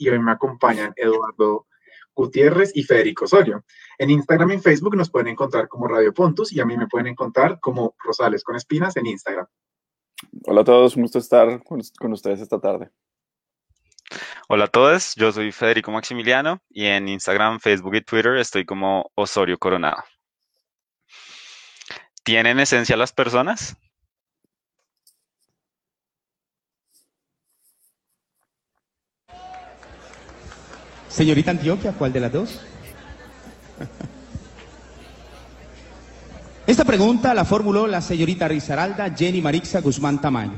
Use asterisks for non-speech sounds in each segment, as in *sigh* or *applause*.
y hoy me acompañan Eduardo Gutiérrez y Federico Osorio. En Instagram y en Facebook nos pueden encontrar como Radio Pontus y a mí me pueden encontrar como Rosales con Espinas en Instagram. Hola a todos, un gusto estar con, ustedes esta tarde. Hola a todos, yo soy Federico Maximiliano y en Instagram, Facebook y Twitter estoy como Osorio Coronado. ¿Tienen esencia las personas? Señorita Antioquia, ¿cuál de las dos? *laughs* Esta pregunta la formuló la señorita Rizaralda Jenny Marixa Guzmán Tamayo.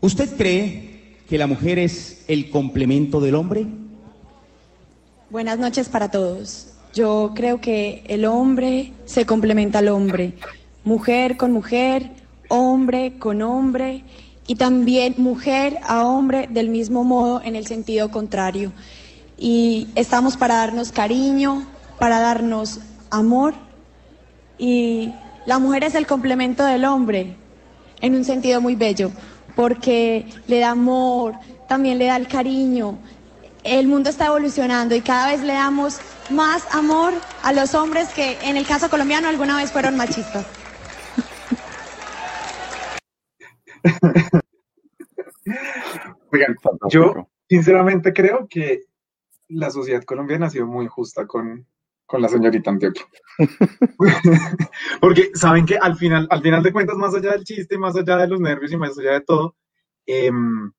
¿Usted cree que la mujer es el complemento del hombre? Buenas noches para todos. Yo creo que el hombre se complementa al hombre, mujer con mujer, hombre con hombre y también mujer a hombre del mismo modo en el sentido contrario y estamos para darnos cariño, para darnos amor y la mujer es el complemento del hombre en un sentido muy bello porque le da amor, también le da el cariño. El mundo está evolucionando y cada vez le damos más amor a los hombres que en el caso colombiano alguna vez fueron machistas. *laughs* Oigan, yo sinceramente creo que la sociedad colombiana ha sido muy justa con, la señorita Antioquia. *laughs* Porque saben que al final, al final de cuentas, más allá del chiste, más allá de los nervios y más allá de todo, em,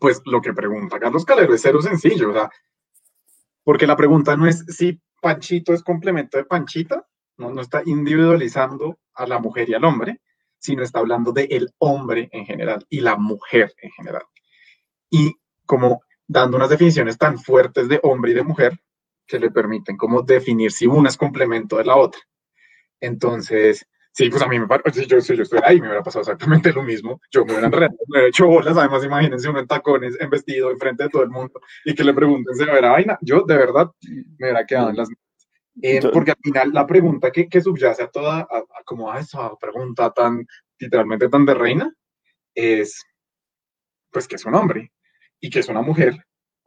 pues lo que pregunta Carlos Calero es cero sencillo, o sea, porque la pregunta no es si Panchito es complemento de Panchita, no, no está individualizando a la mujer y al hombre, sino está hablando de el hombre en general y la mujer en general. Y como dando unas definiciones tan fuertes de hombre y de mujer que le permiten como definir si una es complemento de la otra. Entonces, sí, pues a mí me parece, si yo, si yo estuviera ahí, me hubiera pasado exactamente lo mismo. Yo me hubiera enredado, me hubiera hecho bolas, además imagínense uno en tacones, en vestido, enfrente de todo el mundo, y que le pregunten se me vaina. Yo, de verdad, me hubiera quedado en las eh, porque al final la pregunta que, que subyace a toda, a, como a esa pregunta tan, literalmente tan de reina, es, pues, que es un hombre? Y que es una mujer,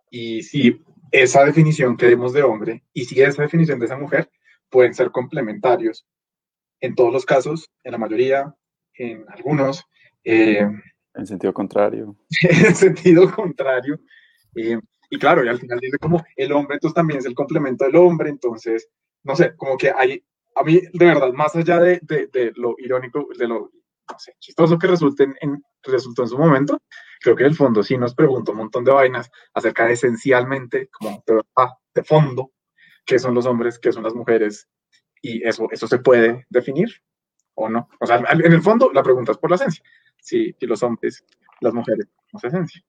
y si esa definición que demos de hombre y si esa definición de esa mujer pueden ser complementarios en todos los casos, en la mayoría, en algunos. Eh, en sentido contrario. *laughs* en sentido contrario. Eh, y claro, y al final dice como el hombre entonces también es el complemento del hombre, entonces, no sé, como que hay, a mí de verdad, más allá de, de, de lo irónico, de lo no sé, chistoso que resulte en, resultó en su momento, creo que en el fondo sí nos pregunta un montón de vainas acerca de esencialmente, como de, de fondo, qué son los hombres, qué son las mujeres, y eso, eso se puede definir o no. O sea, en el fondo la pregunta es por la esencia, si, si los hombres, las mujeres, no esencia.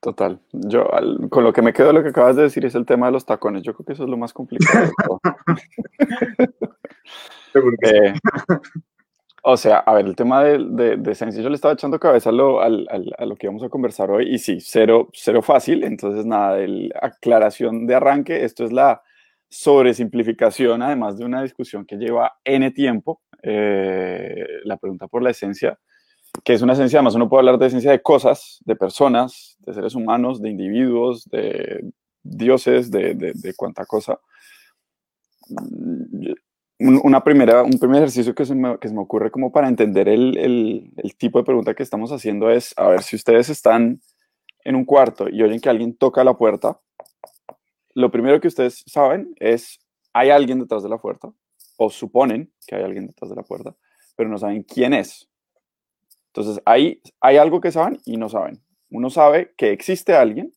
Total. Yo, con lo que me quedo, lo que acabas de decir es el tema de los tacones. Yo creo que eso es lo más complicado. *laughs* Seguro que eh, o sea, a ver, el tema de, de, de esencia, yo le estaba echando cabeza a lo, a lo que íbamos a conversar hoy y sí, cero, cero fácil. Entonces, nada, el, aclaración de arranque, esto es la sobresimplificación, además de una discusión que lleva N tiempo, eh, la pregunta por la esencia, que es una esencia, además uno puede hablar de esencia de cosas, de personas, de seres humanos, de individuos, de dioses, de, de, de cuánta cosa una primera, un primer ejercicio que se, me, que se me ocurre como para entender el, el, tipo de pregunta que estamos haciendo es, a ver, si ustedes están en un cuarto y oyen que alguien toca la puerta, lo primero que ustedes saben es, hay alguien detrás de la puerta, o suponen que hay alguien detrás de la puerta, pero no saben quién es. Entonces, ahí hay algo que saben y no saben. Uno sabe que existe alguien,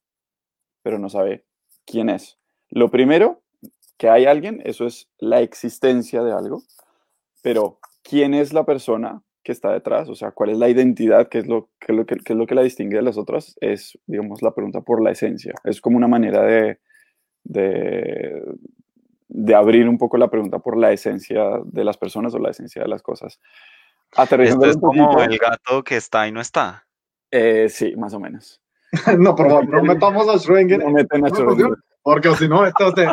pero no sabe quién es. Lo primero que hay alguien, eso es la existencia de algo, pero ¿quién es la persona que está detrás? O sea, ¿cuál es la identidad? ¿Qué es lo, qué es lo, que, es lo que la distingue de las otras? Es, digamos, la pregunta por la esencia. Es como una manera de, de, de abrir un poco la pregunta por la esencia de las personas o la esencia de las cosas. Esto es como el gato que está y no está. Eh, sí, más o menos. *laughs* no, por favor, no metamos a Schrödinger. No meten a Schrödinger. Porque si no, esto se...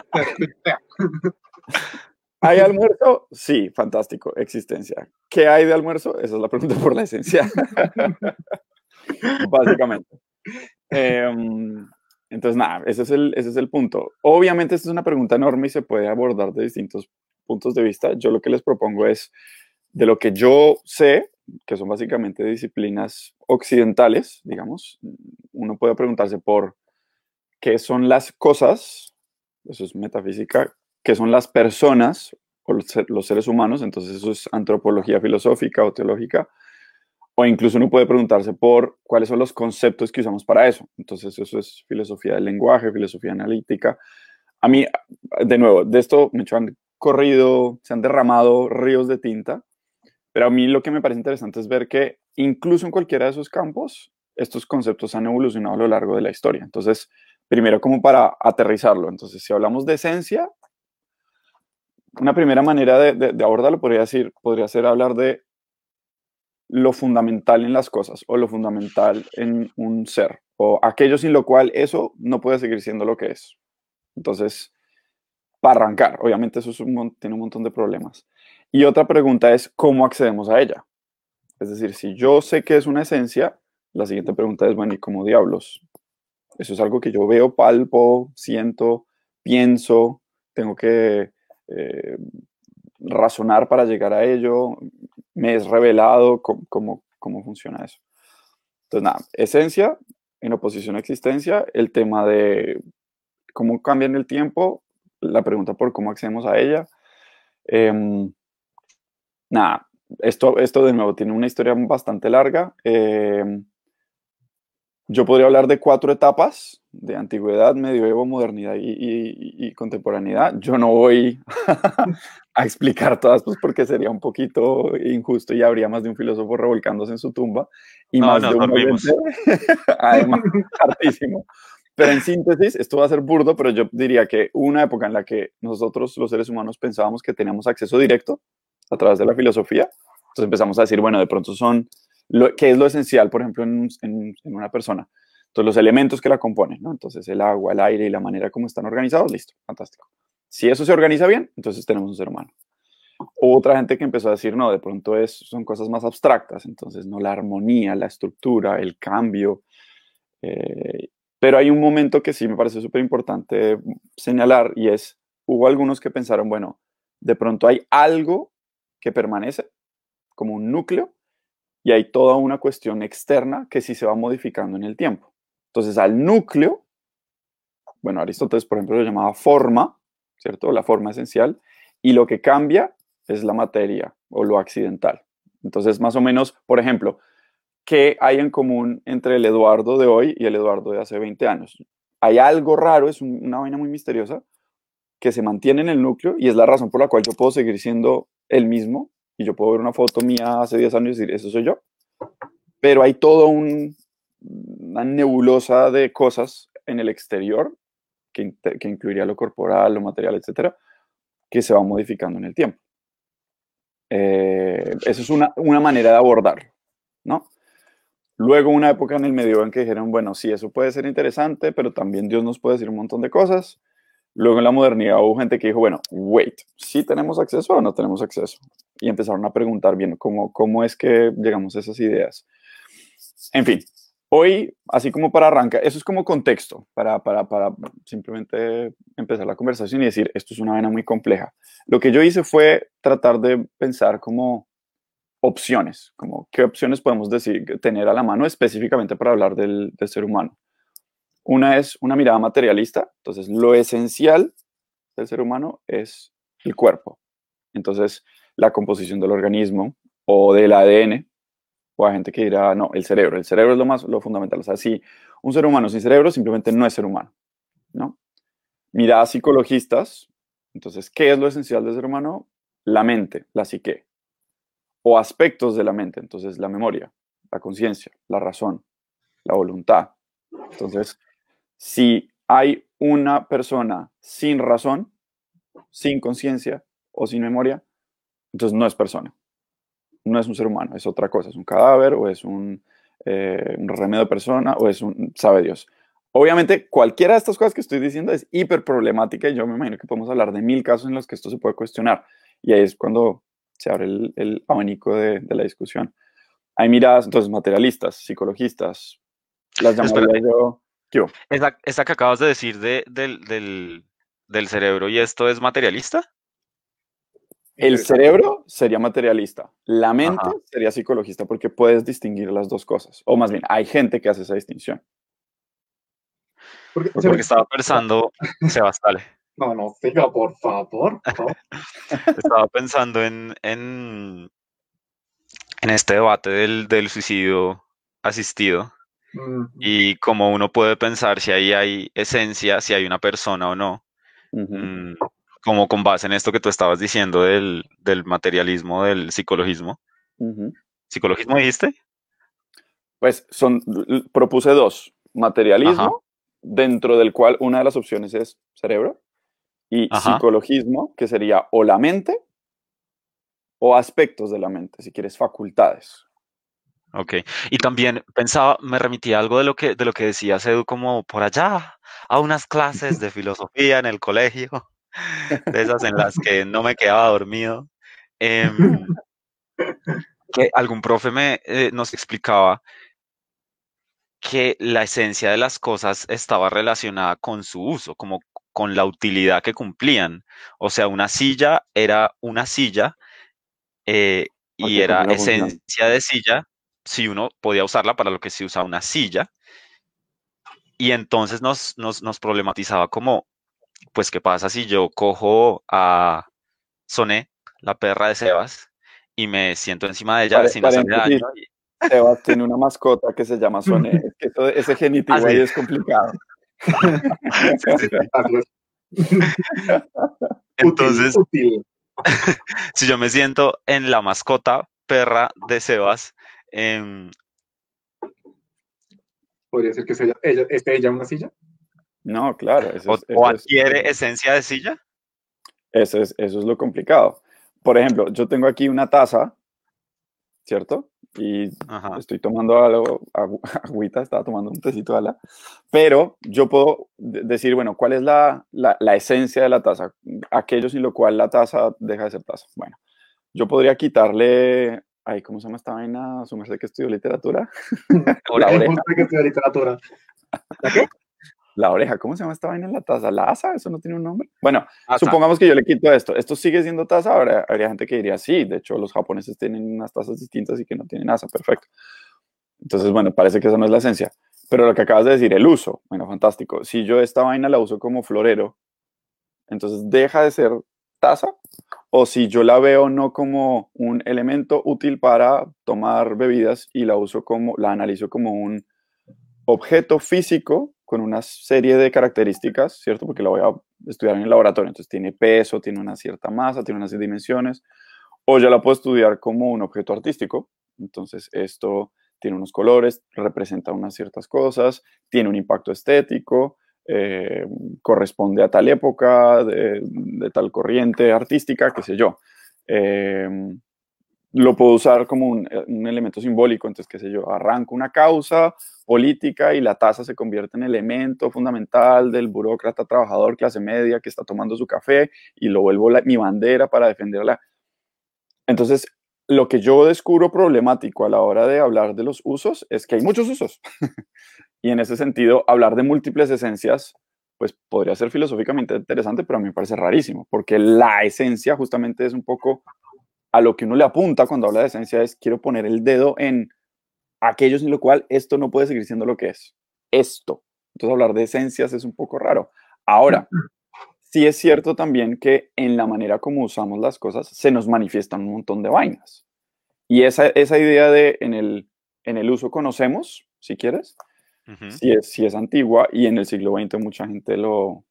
¿Hay almuerzo? Sí, fantástico, existencia. ¿Qué hay de almuerzo? Esa es la pregunta por la esencia. *laughs* Básicamente. Em, entonces, nada, ese es, el, ese es el punto. Obviamente, esta es una pregunta enorme y se puede abordar de distintos puntos de vista. Yo lo que les propongo es, de lo que yo sé, que son básicamente disciplinas occidentales, digamos, uno puede preguntarse por qué son las cosas, eso es metafísica, qué son las personas o los seres humanos, entonces eso es antropología filosófica o teológica, o incluso uno puede preguntarse por cuáles son los conceptos que usamos para eso. Entonces eso es filosofía del lenguaje, filosofía analítica. A mí, de nuevo, de esto me han corrido, se han derramado ríos de tinta, pero a mí lo que me parece interesante es ver que incluso en cualquiera de esos campos, estos conceptos han evolucionado a lo largo de la historia. Entonces, primero como para aterrizarlo. Entonces, si hablamos de esencia, una primera manera de, abordarlo podría, decir, podría ser hablar de lo fundamental en las cosas o lo fundamental en un ser o aquello sin lo cual eso no puede seguir siendo lo que es. Entonces, para arrancar, obviamente eso tiene un montón de problemas. Y otra pregunta es, ¿cómo accedemos a ella? Es decir, si yo sé que es una esencia, la siguiente pregunta es, bueno, ¿y cómo diablos? Eso es algo que yo veo, palpo, siento, pienso, tengo que eh, razonar para llegar a ello, me es revelado cómo, cómo, funciona eso. Entonces, nada, esencia en oposición a existencia, el tema de cómo cambia en el tiempo, la pregunta por cómo accedemos a ella. Em, nada, esto, esto de nuevo tiene una historia bastante larga. Em, yo podría hablar de cuatro etapas de antigüedad, medioevo, modernidad y, contemporaneidad. Yo no voy a explicar todas, pues porque sería un poquito injusto y habría más de un filósofo revolcándose en su tumba y más de un *laughs* además, hartísimo. Pero en síntesis, esto va a ser burdo, pero yo diría que una época en la que nosotros los seres humanos pensábamos que teníamos acceso directo a través de la filosofía, entonces empezamos a decir, bueno, de pronto son ¿Qué es lo esencial, por ejemplo, en, una persona? Entonces, los elementos que la componen, ¿no? Entonces, el agua, el aire y la manera como están organizados, listo, fantástico. Si eso se organiza bien, entonces tenemos un ser humano. Otra gente que empezó a decir, no, de pronto es, son cosas más abstractas, entonces, no, la armonía, la estructura, el cambio. Eh, pero hay un momento que sí me parece súper importante señalar y es, hubo algunos que pensaron, bueno, de pronto hay algo que permanece como un núcleo y hay toda una cuestión externa que sí se va modificando en el tiempo. Entonces, al núcleo, bueno, Aristóteles, por ejemplo, lo llamaba forma, ¿cierto? La forma esencial, y lo que cambia es la materia o lo accidental. Entonces, más o menos, por ejemplo, ¿qué hay en común entre el Eduardo de hoy y el Eduardo de hace 20 años? Hay algo raro, es una vaina muy misteriosa, que se mantiene en el núcleo y es la razón por la cual yo puedo seguir siendo el mismo y yo puedo ver una foto mía hace 10 años y decir, eso soy yo. Pero hay todo un, una nebulosa de cosas en el exterior, que, que, incluiría lo corporal, lo material, etcétera, que se va modificando en el tiempo. Eh, eso es una, una manera de abordarlo, ¿no? Luego una época en el medio en que dijeron, bueno, sí, eso puede ser interesante, pero también Dios nos puede decir un montón de cosas. Luego en la modernidad hubo gente que dijo, bueno, wait, ¿sí tenemos acceso o no tenemos acceso? Y empezaron a preguntar bien cómo, cómo es que llegamos a esas ideas. En fin, hoy, así como para arrancar, eso es como contexto, para, para, para simplemente empezar la conversación y decir, esto es una vena muy compleja. Lo que yo hice fue tratar de pensar como opciones, como qué opciones podemos decir, tener a la mano específicamente para hablar del, del ser humano. Una es una mirada materialista, entonces lo esencial del ser humano es el cuerpo. Entonces, la composición del organismo o del ADN, o hay gente que dirá, no, el cerebro, el cerebro es lo más, lo fundamental. O sea, si un ser humano sin cerebro simplemente no es ser humano, ¿no? Miradas psicologistas, entonces, ¿qué es lo esencial del ser humano? La mente, la psique, o aspectos de la mente, entonces la memoria, la conciencia, la razón, la voluntad. Entonces, si hay una persona sin razón, sin conciencia o sin memoria, entonces no es persona. No es un ser humano, es otra cosa, es un cadáver o es un, eh, remedio de persona o es un, sabe Dios. Obviamente, cualquiera de estas cosas que estoy diciendo es hiper problemática y yo me imagino que podemos hablar de mil casos en los que esto se puede cuestionar. Y ahí es cuando se abre el, abanico de, de, la discusión. Hay miradas, entonces, materialistas, psicologistas, Las yo... ¿Qué? Esa, esa que acabas de decir de, del, del, del cerebro y esto es materialista. El cerebro sería materialista, la mente Ajá. sería psicologista porque puedes distinguir las dos cosas. O más bien, hay gente que hace esa distinción. Porque, Porque estaba pensando, *laughs* Sebas, dale. No, no, siga, por favor. *laughs* Estaba pensando en, en, en este debate del, del suicidio asistido Mm, y cómo uno puede pensar si ahí hay esencia, si hay una persona o no. Mm, como con base en esto que tú estabas diciendo del, del materialismo, del psicologismo. ¿Psicologismo dijiste? Pues son, propuse dos. Materialismo, Ajá. dentro del cual una de las opciones es cerebro, y Ajá. psicologismo, que sería o la mente o aspectos de la mente, si quieres, facultades. Ok. Y también pensaba, me remitía a algo de lo que, de lo que decía Edu, como por allá, a unas clases de *laughs* filosofía en el colegio, de esas en las que no me quedaba dormido. em, *laughs* que algún profe me eh, nos explicaba que la esencia de las cosas estaba relacionada con su uso, como con la utilidad que cumplían. O sea, una silla era una silla eh, y era esencia de silla si uno podía usarla para lo que se usa una silla. Y entonces nos, nos, nos problematizaba como, pues, ¿qué pasa si yo cojo a Soné, la perra de Sebas, y me siento encima de ella Pare- sin hacerle daño? y- Sebas tiene una mascota que se llama Soné. *laughs* Es que todo ese genitivo Ah, sí. ahí es complicado. *laughs* Entonces, útil, útil. *laughs* si yo me siento en la mascota perra de Sebas, em, Podría ser que sea ella, ella, esté ella en una silla. No, claro. Eso o, es, o eso es- adquiere esencia de silla. Eso es, eso es lo complicado. Por ejemplo, yo tengo aquí una taza, ¿cierto? Y Ajá. estoy tomando algo, agu- *laughs* agüita, estaba tomando un tecito de ala, pero yo puedo de- decir, bueno, ¿cuál es la, la, la esencia de la taza? Aquello sin lo cual la taza deja de ser taza. Bueno, yo podría quitarle, ay, ¿cómo se llama esta vaina? Su merced que estudió literatura. Ahora, *laughs* La oreja. Que estudia literatura. La oreja, ¿cómo se llama esta vaina en la taza? ¿La asa? ¿Eso no tiene un nombre? Bueno, asa. Supongamos que yo le quito esto. ¿Esto sigue siendo taza? Habría, habría gente que diría sí. De hecho, los japoneses tienen unas tazas distintas y que no tienen asa. Perfecto. Entonces, bueno, parece que esa no es la esencia. Pero lo que acabas de decir, el uso. Bueno, fantástico. Si yo esta vaina la uso como florero, entonces deja de ser taza. O si yo la veo no como un elemento útil para tomar bebidas y la uso como, la analizo como un objeto físico con una serie de características, ¿cierto? Porque la voy a estudiar en el laboratorio. Entonces tiene peso, tiene una cierta masa, tiene unas dimensiones. O ya la puedo estudiar como un objeto artístico. Entonces esto tiene unos colores, representa unas ciertas cosas, tiene un impacto estético, eh, corresponde a tal época, de, tal corriente artística, qué sé yo. Eh, lo puedo usar como un, un, elemento simbólico, entonces, qué sé yo, arranco una causa política y la tasa se convierte en elemento fundamental del burócrata trabajador clase media que está tomando su café y lo vuelvo la, mi bandera para defenderla. Entonces, lo que yo descubro problemático a la hora de hablar de los usos es que hay muchos usos. *laughs* y en ese sentido, hablar de múltiples esencias, pues podría ser filosóficamente interesante, pero a mí me parece rarísimo, porque la esencia justamente es un poco a lo que uno le apunta cuando habla de esencia, es quiero poner el dedo en aquello sin lo cual esto no puede seguir siendo lo que es. Esto. Entonces hablar de esencias es un poco raro. Ahora, sí es cierto también que en la manera como usamos las cosas se nos manifiestan un montón de vainas. Y esa, esa idea de en el, en el uso conocemos, si quieres, uh -huh. sí, es, sí es antigua y en el siglo XX mucha gente lo,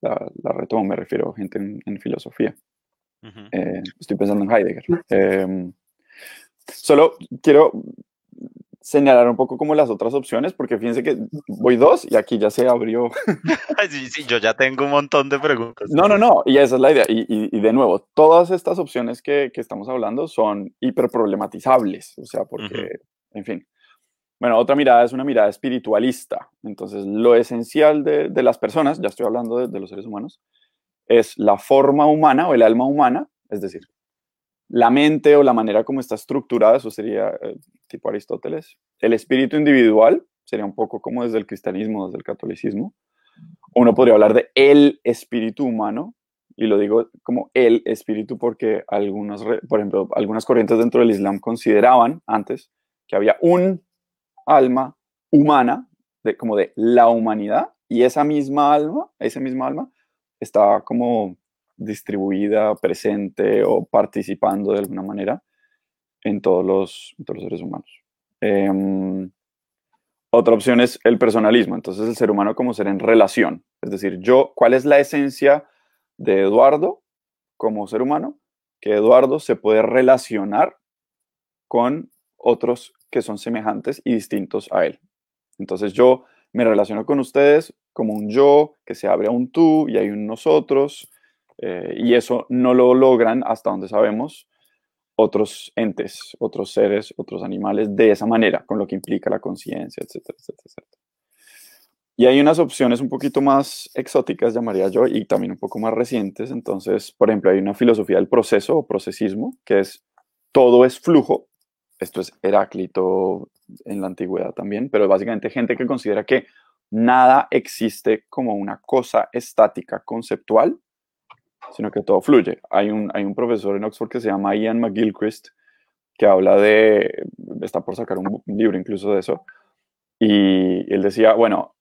la, la retomó, me refiero a gente en, en filosofía. Uh -huh. eh, estoy pensando en Heidegger. Eh, solo quiero señalar un poco como las otras opciones, porque fíjense que voy dos y aquí ya se abrió. *laughs* sí, sí, yo ya tengo un montón de preguntas. No, no, no, y esa es la idea. Y, y, y de nuevo, todas estas opciones que, que, estamos hablando son hiperproblematizables, o sea, porque, uh -huh. en fin. Bueno, otra mirada es una mirada espiritualista. Entonces, lo esencial de, de las personas, ya estoy hablando de, de los seres humanos, es la forma humana o el alma humana, es decir, la mente o la manera como está estructurada, eso sería eh, tipo Aristóteles, el espíritu individual, sería un poco como desde el cristianismo, desde el catolicismo. Uno podría hablar de el espíritu humano, y lo digo como el espíritu porque algunos, por ejemplo, algunas corrientes dentro del Islam consideraban antes que había un alma humana, de, como de la humanidad, y esa misma alma, esa misma alma, estaba como distribuida, presente o participando de alguna manera en todos los, los seres humanos. Em, otra opción es el personalismo, entonces el ser humano como ser en relación, es decir, yo, ¿cuál es la esencia de Eduardo como ser humano? Que Eduardo se puede relacionar con otros que son semejantes y distintos a él. Entonces yo me relaciono con ustedes como un yo que se abre a un tú y hay un nosotros, eh, y eso no lo logran hasta donde sabemos otros entes, otros seres, otros animales de esa manera, con lo que implica la conciencia, etcétera, etcétera, etcétera. Y hay unas opciones un poquito más exóticas, llamaría yo, y también un poco más recientes. Entonces, por ejemplo, hay una filosofía del proceso o procesismo, que es todo es flujo. Esto es Heráclito en la antigüedad también, pero básicamente gente que considera que nada existe como una cosa estática, conceptual, sino que todo fluye. Hay un, hay un profesor en Oxford que se llama Ian McGilchrist, que habla de, está por sacar un, libro incluso de eso, y él decía, bueno,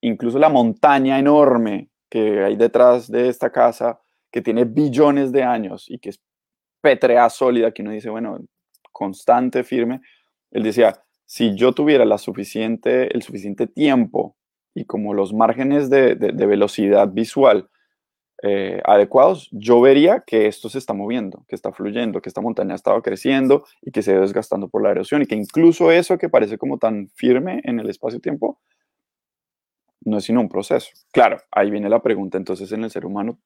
incluso la montaña enorme que hay detrás de esta casa, que tiene billones de años y que es pétrea sólida, que uno dice, bueno, constante, firme, él decía, si yo tuviera la suficiente, el suficiente tiempo y como los márgenes de, de velocidad visual eh, adecuados, yo vería que esto se está moviendo, que está fluyendo, que esta montaña ha estado creciendo y que se ha desgastando por la erosión y que incluso eso que parece como tan firme en el espacio-tiempo no es sino un proceso. Claro, ahí viene la pregunta, entonces en el ser humano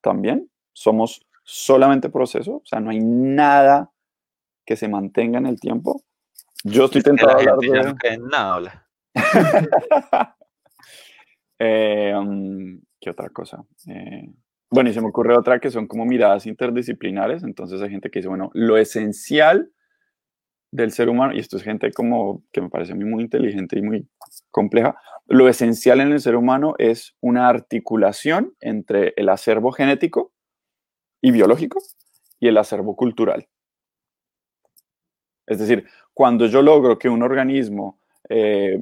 también somos solamente proceso, o sea, no hay nada que se mantenga en el tiempo. Yo estoy tentado a hablar de... No nada, *laughs* eh, um, ¿Qué otra cosa? Eh, bueno, y se me ocurre otra que son como miradas interdisciplinares. Entonces hay gente que dice, bueno, lo esencial del ser humano, y esto es gente como que me parece a mí muy inteligente y muy compleja, lo esencial en el ser humano es una articulación entre el acervo genético y biológico y el acervo cultural. Es decir, cuando yo logro que un organismo eh,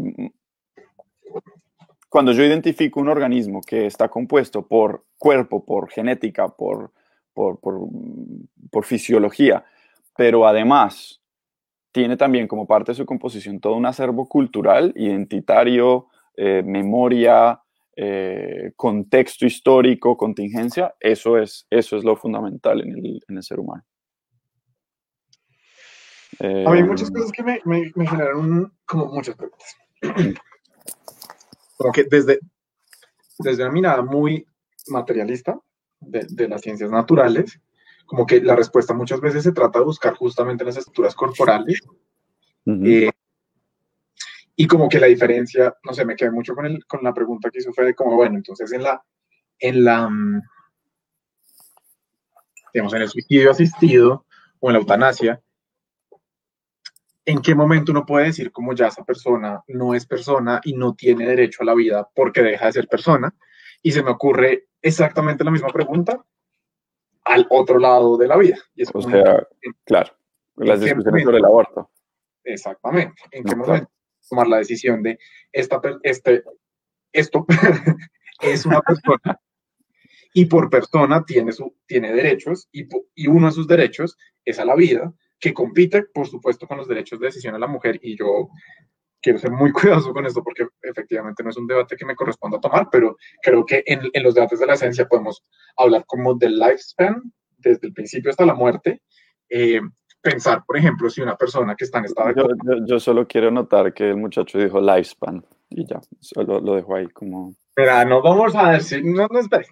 cuando yo identifico un organismo que está compuesto por cuerpo, por genética, por, por, fisiología, pero además tiene también como parte de su composición todo un acervo cultural, identitario, eh, memoria, eh, contexto histórico, contingencia, eso es, eso es lo fundamental en el, ser humano. Hay muchas eh, cosas que me, me, me generaron como muchas preguntas. *clears throat* como que desde, desde una mirada muy materialista de, de, las ciencias naturales, como que la respuesta muchas veces se trata de buscar justamente las estructuras corporales. Eh, y como que la diferencia, no sé, me quedé mucho con, el, con la pregunta que hizo Fede, como, bueno, entonces en la, en la, mm, digamos, en el suicidio asistido o en la eutanasia, ¿en qué momento uno puede decir como ya esa persona no es persona y no tiene derecho a la vida porque deja de ser persona? Y se me ocurre exactamente la misma pregunta al otro lado de la vida. o sea, claro, las discusiones sobre el aborto. Exactamente. ¿En qué momento tomar la decisión de esta, este, esto *laughs* es una persona y por persona tiene, su, tiene derechos y, y uno de sus derechos es a la vida que compite, por supuesto, con los derechos de decisión de la mujer y yo quiero ser muy *laughs* cuidadoso con esto porque efectivamente no es un debate que me corresponda tomar, pero creo que en, en los debates de la esencia podemos hablar como del lifespan, desde el principio hasta la muerte. Eh, pensar, por ejemplo, si una persona que está en estado yo, yo, solo quiero notar que el muchacho dijo lifespan y ya, solo lo dejo ahí como... Espera, no vamos a decir, no, no espere.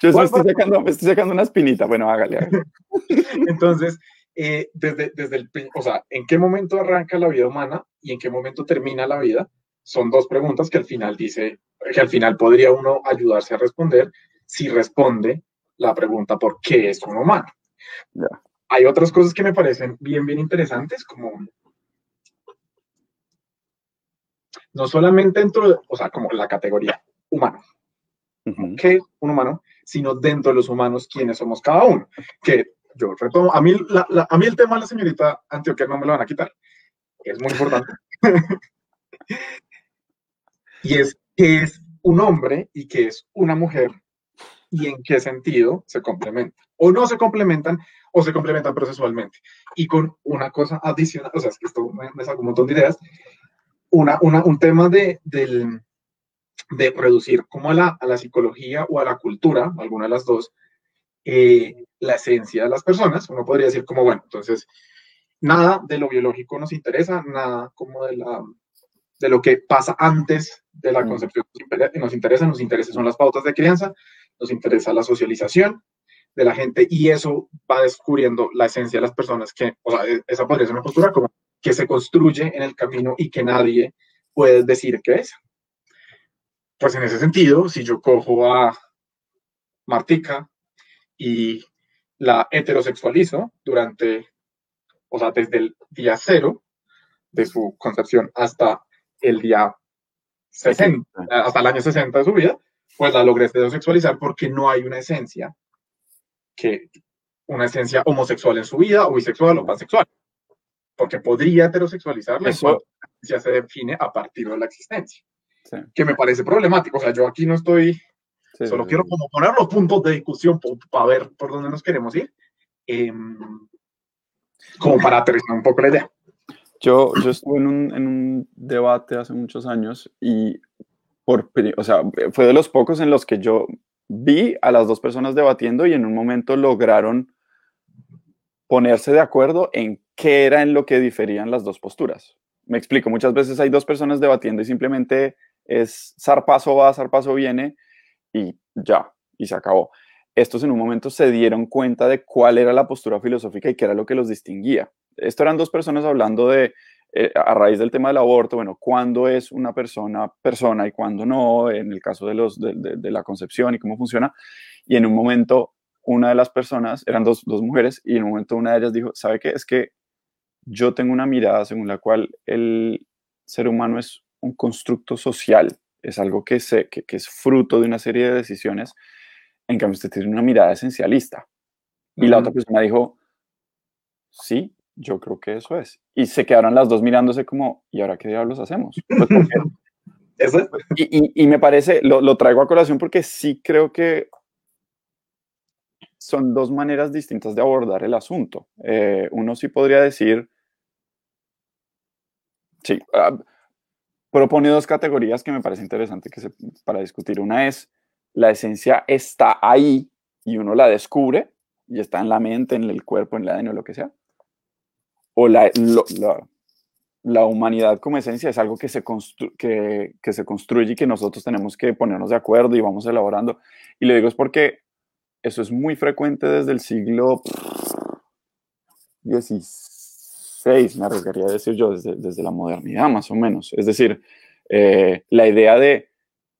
Yo estoy sacando, estoy sacando una espinita, bueno, hágale. *laughs* Entonces, eh, desde, desde el, o sea, ¿en qué momento arranca la vida humana y en qué momento termina la vida? Son dos preguntas que al final dice, que al final podría uno ayudarse a responder si responde la pregunta ¿por qué es un humano? Hay otras cosas que me parecen bien, bien interesantes, como no solamente dentro, de, o sea, como la categoría humano, que es un humano, sino dentro de los humanos quiénes somos cada uno. Que yo retomo, a mí, la- la- a mí el tema de la señorita Antioquia no me lo van a quitar, es muy importante. *laughs* y es que es un hombre y que es una mujer y en qué sentido se complementan. O no se complementan, o se complementan procesualmente. Y con una cosa adicional, o sea, es que esto me, me sacó un montón de ideas, una, una, un tema de, del, de reducir como a la, a la psicología o a la cultura, alguna de las dos, eh, la esencia de las personas. Uno podría decir como, bueno, entonces, nada de lo biológico nos interesa, nada como de, la, de lo que pasa antes de la Mm. concepción nos interesa, nos interesa son las pautas de crianza, nos interesa la socialización de la gente y eso va descubriendo la esencia de las personas que, o sea, e- esa podría ser una postura como que se construye en el camino y que nadie puede decir que es. Pues en ese sentido, si yo cojo a Martica y la heterosexualizo durante, o sea, desde el día cero de su concepción hasta el día 60, hasta el año 60 de su vida, pues la logré heterosexualizar porque no hay una esencia que una esencia homosexual en su vida o bisexual o pansexual. Porque podría heterosexualizarla Eso- la esencia se define a partir de la existencia. Sí, Que me parece problemático. O sea, yo aquí no estoy sí, Solo sí, quiero como poner los puntos de discusión para ver por dónde nos queremos ir. em, como para aterrizar un poco la idea. Yo, yo estuve en un, en un debate hace muchos años y por, o sea, fue de los pocos en los que yo vi a las dos personas debatiendo y en un momento lograron ponerse de acuerdo en qué era en lo que diferían las dos posturas. Me explico, muchas veces hay dos personas debatiendo y simplemente es zarpazo va, zarpazo viene y ya, y se acabó. Estos en un momento se dieron cuenta de cuál era la postura filosófica y qué era lo que los distinguía. Esto eran dos personas hablando de, eh, a raíz del tema del aborto, bueno, cuándo es una persona persona y cuándo no, en el caso de, los, de, de- de la concepción y cómo funciona. Y en un momento, una de las personas, eran dos, dos mujeres, y en un momento una de ellas dijo, ¿sabe qué? Es que yo tengo una mirada según la cual el ser humano es un constructo social, es algo que, se, que, que es fruto de una serie de decisiones. En cambio, usted tiene una mirada esencialista. Y la otra persona dijo, sí, yo creo que eso es. Y se quedaron las dos mirándose como, ¿y ahora qué diablos hacemos? Pues porque- *laughs* Eso es. y, y- y me parece, lo, lo traigo a colación porque sí creo que son dos maneras distintas de abordar el asunto. Eh, uno sí podría decir, sí, ah, propone dos categorías que me parece interesante que se, para discutir. Una es, la esencia está ahí y uno la descubre y está en la mente, en el cuerpo, en el ADN o lo que sea. O la, la, la humanidad como esencia es algo que se, que, que se construye y que nosotros tenemos que ponernos de acuerdo y vamos elaborando. Y lo digo es porque eso es muy frecuente desde el siglo XVI, me arriesgaría a decir yo, desde, desde la modernidad más o menos. Es decir, eh, la idea de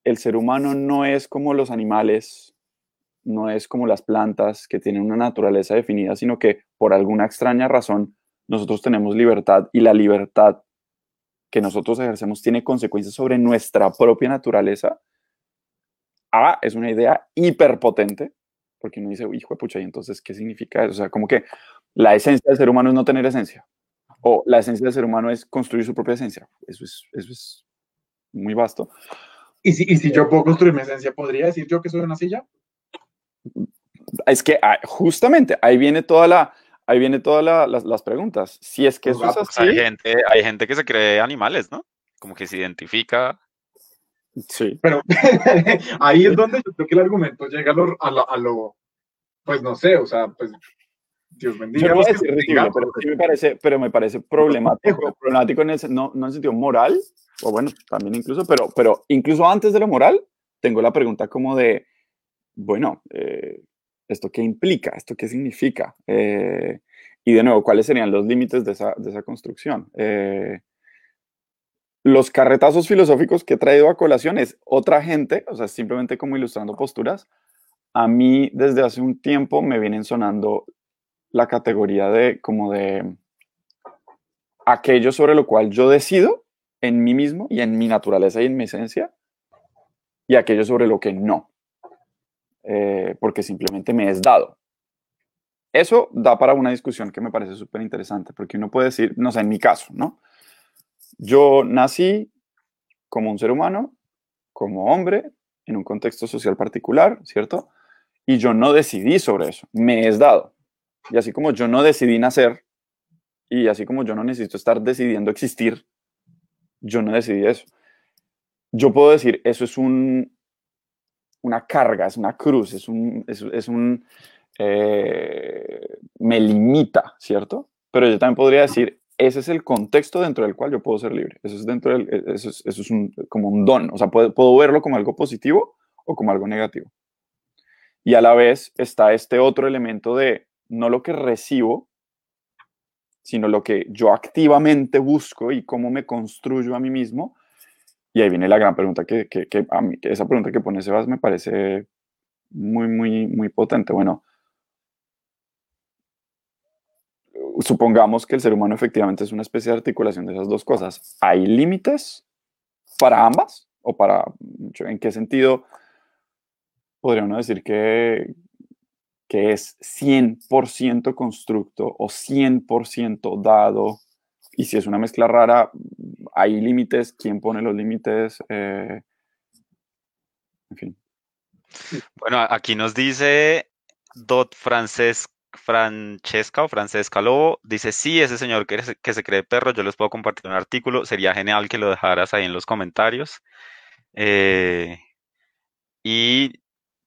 el ser humano no es como los animales, no es como las plantas que tienen una naturaleza definida, sino que por alguna extraña razón nosotros tenemos libertad y la libertad que nosotros ejercemos tiene consecuencias sobre nuestra propia naturaleza. A, es una idea hiperpotente, porque uno dice, hijo de pucha, ¿y entonces qué significa eso? O sea, como que la esencia del ser humano es no tener esencia, o la esencia del ser humano es construir su propia esencia. Eso es, eso es muy vasto. Y si, y si yo puedo construir mi esencia, ¿podría decir yo que soy una silla? Es que ah, justamente ahí viene toda la, ahí viene todas la- las, las preguntas. Si es que Los eso es gatos, Pues así, hay gente, hay gente que se cree animales, ¿no? Como que se identifica. Sí. Pero *laughs* ahí es donde yo creo que el argumento llega a lo, a lo, a lo- pues no sé, o sea, pues Dios bendiga. Yo no que decir digan, pero sí me parece, pero me parece problemático, problemático en el, no, no en el sentido moral, o bueno, también incluso, pero, pero incluso antes de lo moral, tengo la pregunta como de, bueno, eh, ¿esto qué implica? ¿Esto qué significa? Eh, y de nuevo, ¿cuáles serían los límites de esa, de esa construcción? Eh, los carretazos filosóficos que he traído a colación es otra gente, o sea, simplemente como ilustrando posturas. A mí desde hace un tiempo me vienen sonando la categoría de como de aquello sobre lo cual yo decido en mí mismo y en mi naturaleza y en mi esencia, y aquello sobre lo que no, eh, porque simplemente me es dado. Eso da para una discusión que me parece súper interesante, porque uno puede decir, no sé, en mi caso, ¿no? Yo nací como un ser humano, como hombre, en un contexto social particular, ¿cierto? Y yo no decidí sobre eso, me es dado. Y así como yo no decidí nacer, y así como yo no necesito estar decidiendo existir, yo no decidí eso. Yo puedo decir, eso es un, una carga, es una cruz, es un, es, un eh, me limita, ¿cierto? Pero yo también podría decir, ese es el contexto dentro del cual yo puedo ser libre. Eso es, dentro del, e, eso es, eso es como un don. O sea, puedo, puedo verlo como algo positivo o como algo negativo. Y a la vez está este otro elemento de no lo que recibo, sino lo que yo activamente busco y cómo me construyo a mí mismo. Y ahí viene la gran pregunta que, que, que a mí, esa pregunta que pone Sebas me parece muy, muy, muy potente. Bueno, supongamos que el ser humano efectivamente es una especie de articulación de esas dos cosas. ¿Hay límites para ambas? ¿O para, en qué sentido podría uno decir que, que es 100% constructo o 100% dado? Y si es una mezcla rara, ¿hay límites? ¿Quién pone los límites? Eh, en fin. Bueno, aquí nos dice Dot Francesc Francesca o Francesca Lobo dice, sí, ese señor que, que, se cree perro, yo les puedo compartir un artículo, sería genial que lo dejaras ahí en los comentarios. Eh, y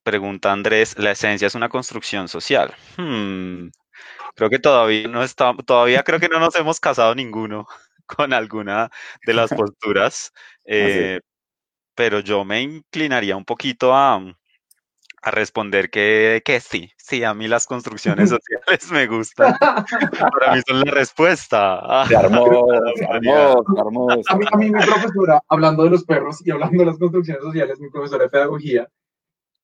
pregunta Andrés, ¿la esencia es una construcción social? Hmm, creo que todavía no está, todavía creo que no nos hemos casado ninguno *laughs* con alguna de las posturas, *laughs* eh, pero yo me inclinaría un poquito a, a responder que, que sí, sí, a mí las construcciones *laughs* sociales me gustan. Para mí son la respuesta. Se armó, *laughs* se armó, se armó. A mí, a mí mi profesora, hablando de los perros y hablando de las construcciones sociales, mi profesora de pedagogía,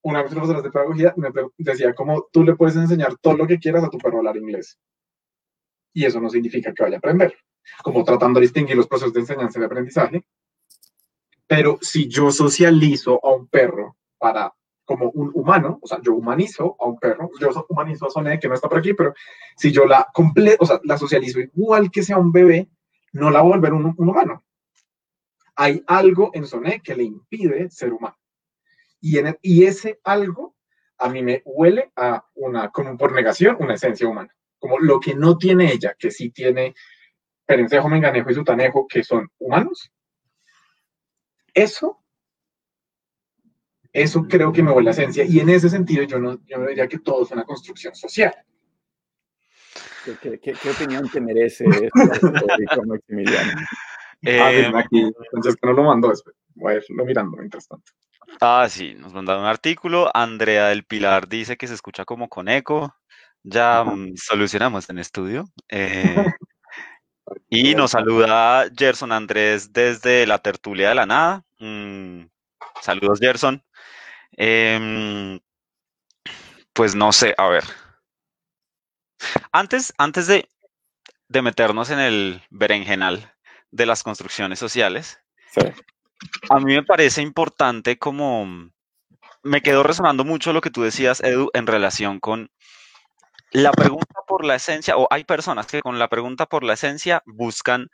una de mis profesoras de pedagogía me decía como tú le puedes enseñar todo lo que quieras a tu perro a hablar inglés. Y eso no significa que vaya a aprender. Como tratando de distinguir los procesos de enseñanza y de aprendizaje. Pero si yo socializo a un perro para como un humano, o sea, yo humanizo a un perro, yo humanizo a Soné, que no está por aquí, pero si yo la completo, o sea, la socializo igual que sea un bebé, no la voy a volver un, humano. Hay algo en Soné que le impide ser humano. Y, en y ese algo a mí me huele a una, como por negación, una esencia humana. Como lo que no tiene ella, que sí tiene Perencejo, Menganejo y Sutanejo, que son humanos. Eso eso creo que me vuelve la esencia. Y en ese sentido, yo no, yo diría que todo es una construcción social. ¿Qué, qué, qué opinión te merece *laughs* esto, Maximiliano? Eh, ah, aquí, entonces que no lo mandó, voy a irlo mirando mientras tanto. Ah, sí, nos mandaron un artículo. Andrea del Pilar dice que se escucha como con eco. Ya um, solucionamos en estudio. Eh, *laughs* y nos saluda Gerson Andrés desde la tertulia de la nada. Mm, saludos, Gerson. Em, pues no sé, a ver. Antes, antes de, de meternos en el berenjenal de las construcciones sociales, a mí me parece importante como me quedó resonando mucho lo que tú decías, Edu, en relación con la pregunta por la esencia, o hay personas que con la pregunta por la esencia buscan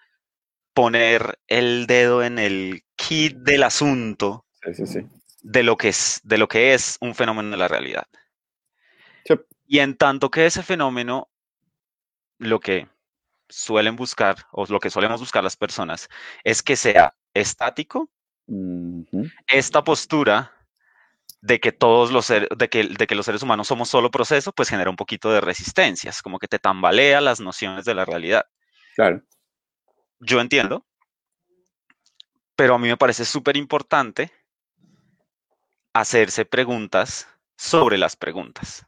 poner el dedo en el kit del asunto sí, sí, sí de lo que es, de lo que es un fenómeno de la realidad. Y en tanto que ese fenómeno, lo que suelen buscar, o lo que solemos buscar las personas, es que sea estático, esta postura de que todos los de que, de que los seres humanos somos solo proceso, pues genera un poquito de resistencias, como que te tambalea las nociones de la realidad. Claro. Yo entiendo, pero a mí me parece súper importante hacerse preguntas sobre las preguntas.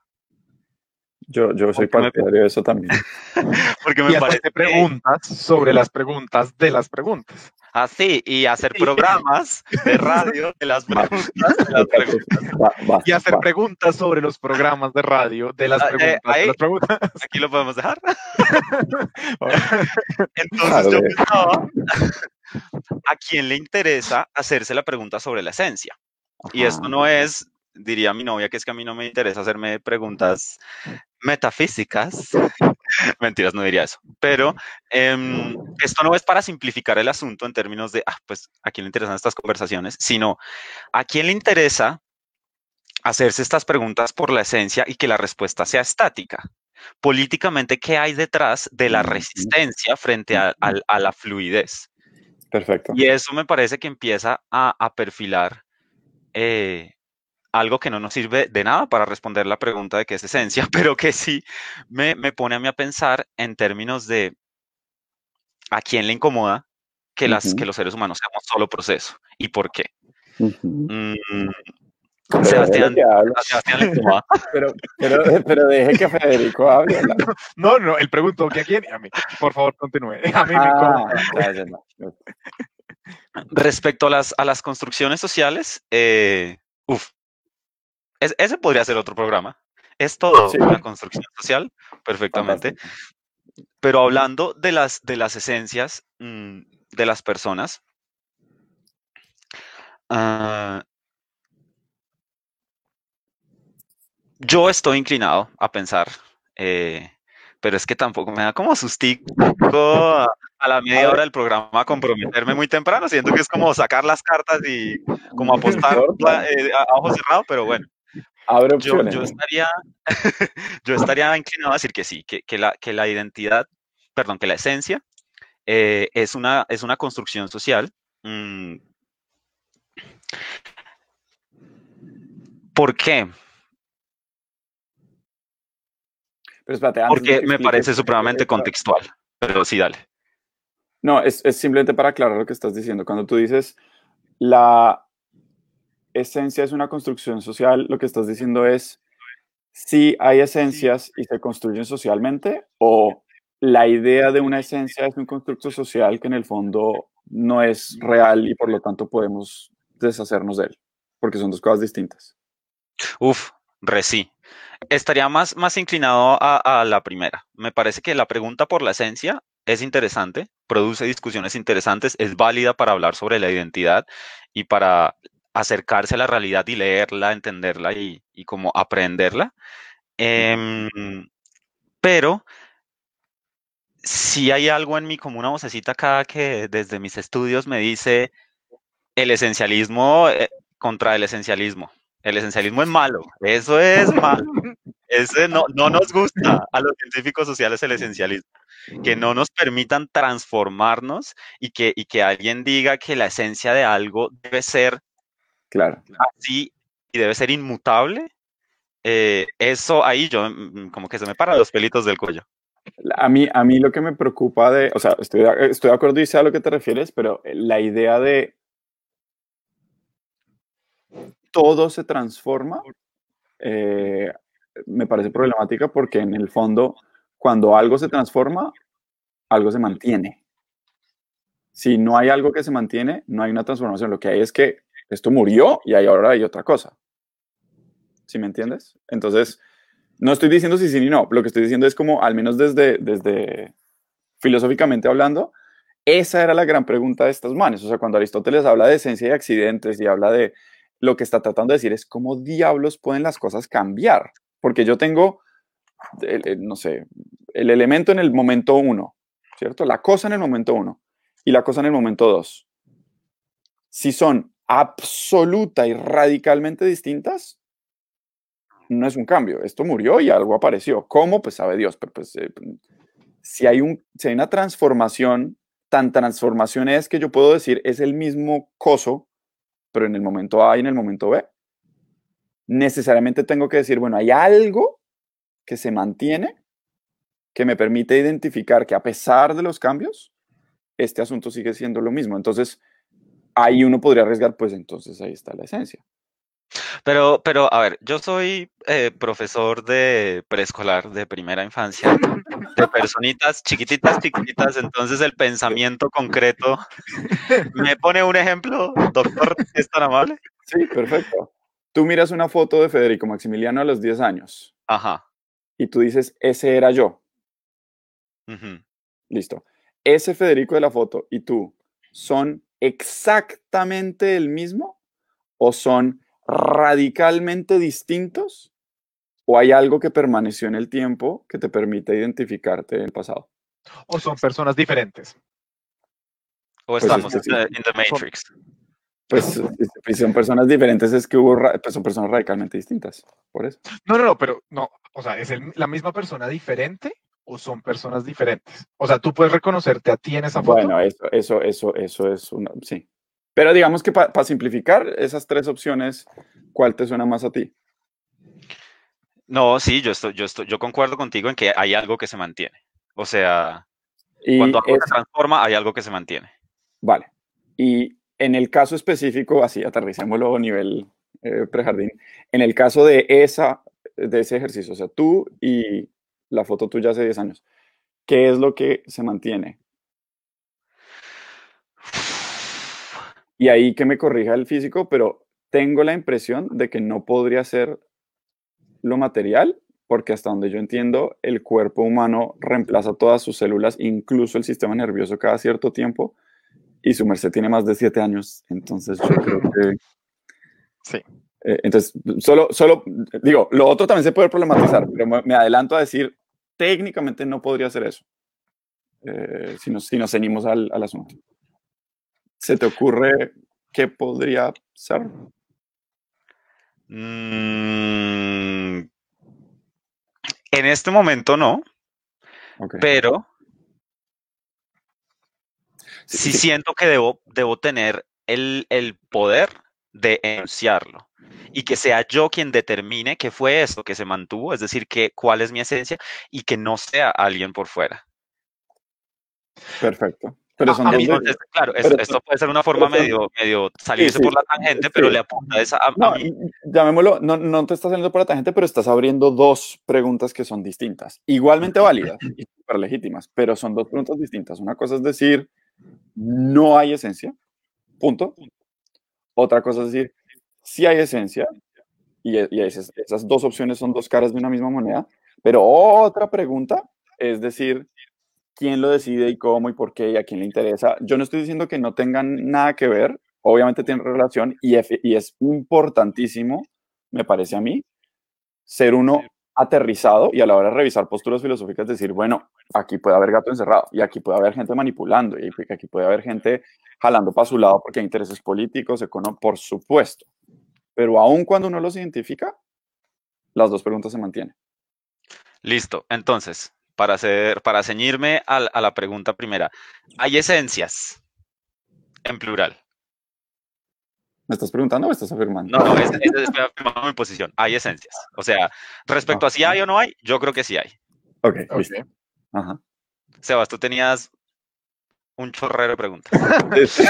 Yo, yo soy partidario de eso también. *laughs* Porque me parece preguntas sobre las preguntas de las preguntas. Así, y hacer *laughs* programas de radio de las preguntas. De las preguntas. y hacer preguntas sobre los programas de radio de las ah, eh, preguntas. de las preguntas. Aquí lo podemos dejar. *laughs* Entonces yo pensaba, ¿a quién le interesa hacerse la pregunta sobre la esencia? Y esto no es, diría mi novia, que es que a mí no me interesa hacerme preguntas metafísicas. *laughs* Mentiras, no diría eso. Pero em, esto no es para simplificar el asunto en términos de, ah, pues, ¿a quién le interesan estas conversaciones? Sino, ¿a quién le interesa hacerse estas preguntas por la esencia y que la respuesta sea estática? Políticamente, ¿qué hay detrás de la resistencia frente a, la fluidez? Perfecto. Y eso me parece que empieza a, perfilar eh, algo que no nos sirve de nada para responder la pregunta de qué es esencia, *laughs* pero que sí me, pone a mí a pensar en términos de a quién le incomoda que, las, que los seres humanos seamos solo proceso y por qué. Mm, Sebastián, Sebastián le incomoda. *laughs* Pero, pero, deje que Federico hable. No, *laughs* no, él preguntó que a quién a mí. Por favor, continúe. A mí ah, Respecto a las, a las construcciones sociales, eh, uf, ese podría ser otro programa. Es todo una construcción social, perfectamente. Pero hablando de las, de las esencias mm, de las personas, ah, yo estoy inclinado a pensar, eh, pero es que tampoco me da como sustico a, la media hora del programa a comprometerme muy temprano. Siento que es como sacar las cartas y como apostar eh, a ojo cerrado, pero bueno. Yo, estaría, *laughs* yo estaría inclinado a decir que sí, que, la, que la identidad, perdón, que la esencia eh, es, una, es una construcción social. Mm. ¿Por qué? Porque me parece supremamente contextual, pero sí, dale. No, es, es simplemente para aclarar lo que estás diciendo. Cuando tú dices la esencia es una construcción social, lo que estás diciendo es si hay esencias y se construyen socialmente o la idea de una esencia es un constructo social que en el fondo no es real y por lo tanto podemos deshacernos de él, porque son dos cosas distintas. Uf, re sí. Estaría más, más inclinado a, a la primera. Me parece que la pregunta por la esencia es interesante, produce discusiones interesantes, es válida para hablar sobre la identidad y para acercarse a la realidad y leerla, entenderla y, como aprenderla. Em, pero si hay algo en mí, como una vocecita acá que desde mis estudios me dice el esencialismo eh, contra el esencialismo. El esencialismo es malo, eso es malo. Ese no, no nos gusta a los científicos sociales el esencialismo. Que no nos permitan transformarnos y que, y que alguien diga que la esencia de algo debe ser Claro. Así y debe ser inmutable. Eh, eso ahí yo mm, mm, como que se me paran los pelitos del cuello. A mí, a mí lo que me preocupa de, o sea, estoy, estoy de acuerdo y sé a lo que te refieres, pero la idea de todo se transforma eh, me parece problemática porque en el fondo, cuando algo se transforma, algo se mantiene. Si no hay algo que se mantiene, no hay una transformación. Lo que hay es que esto murió y ahora hay otra cosa. ¿Sí me entiendes? Entonces, no estoy diciendo si sí ni no, lo que estoy diciendo es como, al menos desde, desde filosóficamente hablando, esa era la gran pregunta de estas manes. O sea, cuando Aristóteles habla de esencia y accidentes y habla de lo que está tratando de decir es cómo diablos pueden las cosas cambiar. Porque yo tengo, no sé, el elemento en el momento uno, ¿cierto? La cosa en el momento uno y la cosa en el momento dos. Si son absoluta y radicalmente distintas, no es un cambio. Esto murió y algo apareció. ¿Cómo? Pues sabe Dios. Pero pues, eh, si, hay un, si hay una transformación, tan transformación es que yo puedo decir es el mismo coso, pero en el momento A y en el momento B. Necesariamente tengo que decir, bueno, hay algo que se mantiene que me permite identificar que a pesar de los cambios, este asunto sigue siendo lo mismo. Entonces, ahí uno podría arriesgar, pues entonces ahí está la esencia. Pero, pero, a ver, yo soy eh, profesor de preescolar, de primera infancia, de personitas chiquititas, chiquititas, entonces el pensamiento concreto. ¿Me pone un ejemplo, doctor? ¿Es tan amable? Sí, perfecto. Tú miras una foto de Federico Maximiliano a los 10 años. Ajá. Y tú dices, ese era yo. Listo. Ese Federico de la foto y tú son exactamente el mismo o son radicalmente distintos o hay algo que permaneció en el tiempo que te permite identificarte en el pasado. O son personas diferentes. O estamos en the Matrix. Pues si son personas diferentes, es que hubo, pues son personas radicalmente distintas, por eso. No, no, no, pero no, o sea, ¿es la misma persona diferente o son personas diferentes? O sea, tú puedes reconocerte a ti en esa foto. Bueno, eso, eso, eso, eso es una, sí. Pero digamos que para simplificar esas tres opciones, ¿cuál te suena más a ti? No, sí, yo estoy, yo estoy, yo concuerdo contigo en que hay algo que se mantiene. O sea, cuando algo se transforma, hay algo que se mantiene. Vale. Y en el caso específico, así aterricémoslo a nivel eh, prejardín, en el caso de, esa, de ese ejercicio, o sea, tú y la foto tuya hace 10 años, ¿qué es lo que se mantiene? Y ahí que me corrija el físico, pero tengo la impresión de que no podría ser lo material, porque hasta donde yo entiendo, el cuerpo humano reemplaza todas sus células, incluso el sistema nervioso cada cierto tiempo, y su merced tiene más de siete años, entonces yo creo *laughs* que... Sí. Eh, entonces, solo, solo, digo, lo otro también se puede problematizar, pero me, adelanto a decir, técnicamente no podría ser eso, eh, si, nos, si nos ceñimos al, al, asunto. ¿Se te ocurre qué podría ser? Mm, en este momento no, pero sí, siento que debo, debo tener el, poder de enunciarlo y que sea yo quien determine qué fue esto que se mantuvo, es decir, que, cuál es mi esencia y que no sea alguien por fuera. Perfecto. Pero son claro, esto puede ser una forma medio, medio salirse por la tangente, pero le apunta esa a, no, Llamémoslo, no, no te estás saliendo por la tangente, pero estás abriendo dos preguntas que son distintas, igualmente válidas y súper legítimas, pero son dos preguntas distintas. Una cosa es decir, no hay esencia, punto. Otra cosa es decir, sí hay esencia, y, y esas, esas dos opciones son dos caras de una misma moneda, pero otra pregunta es decir, quién lo decide y cómo y por qué y a quién le interesa. Yo no estoy diciendo que no tengan nada que ver, obviamente tienen relación y, y es importantísimo, me parece a mí, ser uno aterrizado y a la hora de revisar posturas filosóficas decir, bueno, aquí puede haber gato encerrado y aquí puede haber gente manipulando y aquí puede haber gente jalando para su lado porque hay intereses políticos, económicos, por supuesto. Pero aun cuando uno los identifica, las dos preguntas se mantienen. Listo. Entonces, para, hacer, para ceñirme a, la pregunta primera. ¿Hay esencias? En plural. ¿Me estás preguntando o estás afirmando? No, no, es, afirmando mi posición. Hay esencias. O sea, respecto a si hay o no hay, yo creo que sí hay. Ok, okay. Ajá. Sebas, tú tenías un chorrero de preguntas. *laughs* Sí,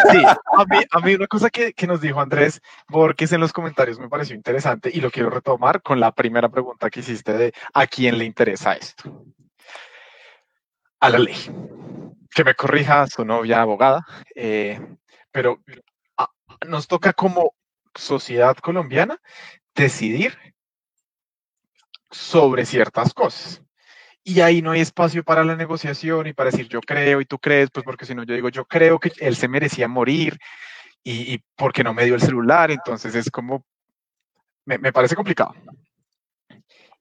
a mí, una cosa que, que, nos dijo Andrés Borges en los comentarios me pareció interesante y lo quiero retomar con la primera pregunta que hiciste de ¿a quién le interesa esto? A la ley. Que me corrija su novia abogada, eh, pero ah, nos toca como sociedad colombiana decidir sobre ciertas cosas. Y ahí no hay espacio para la negociación y para decir yo creo y tú crees, pues porque si no yo digo yo creo que él se merecía morir y, porque no me dio el celular, entonces es como, me, me parece complicado.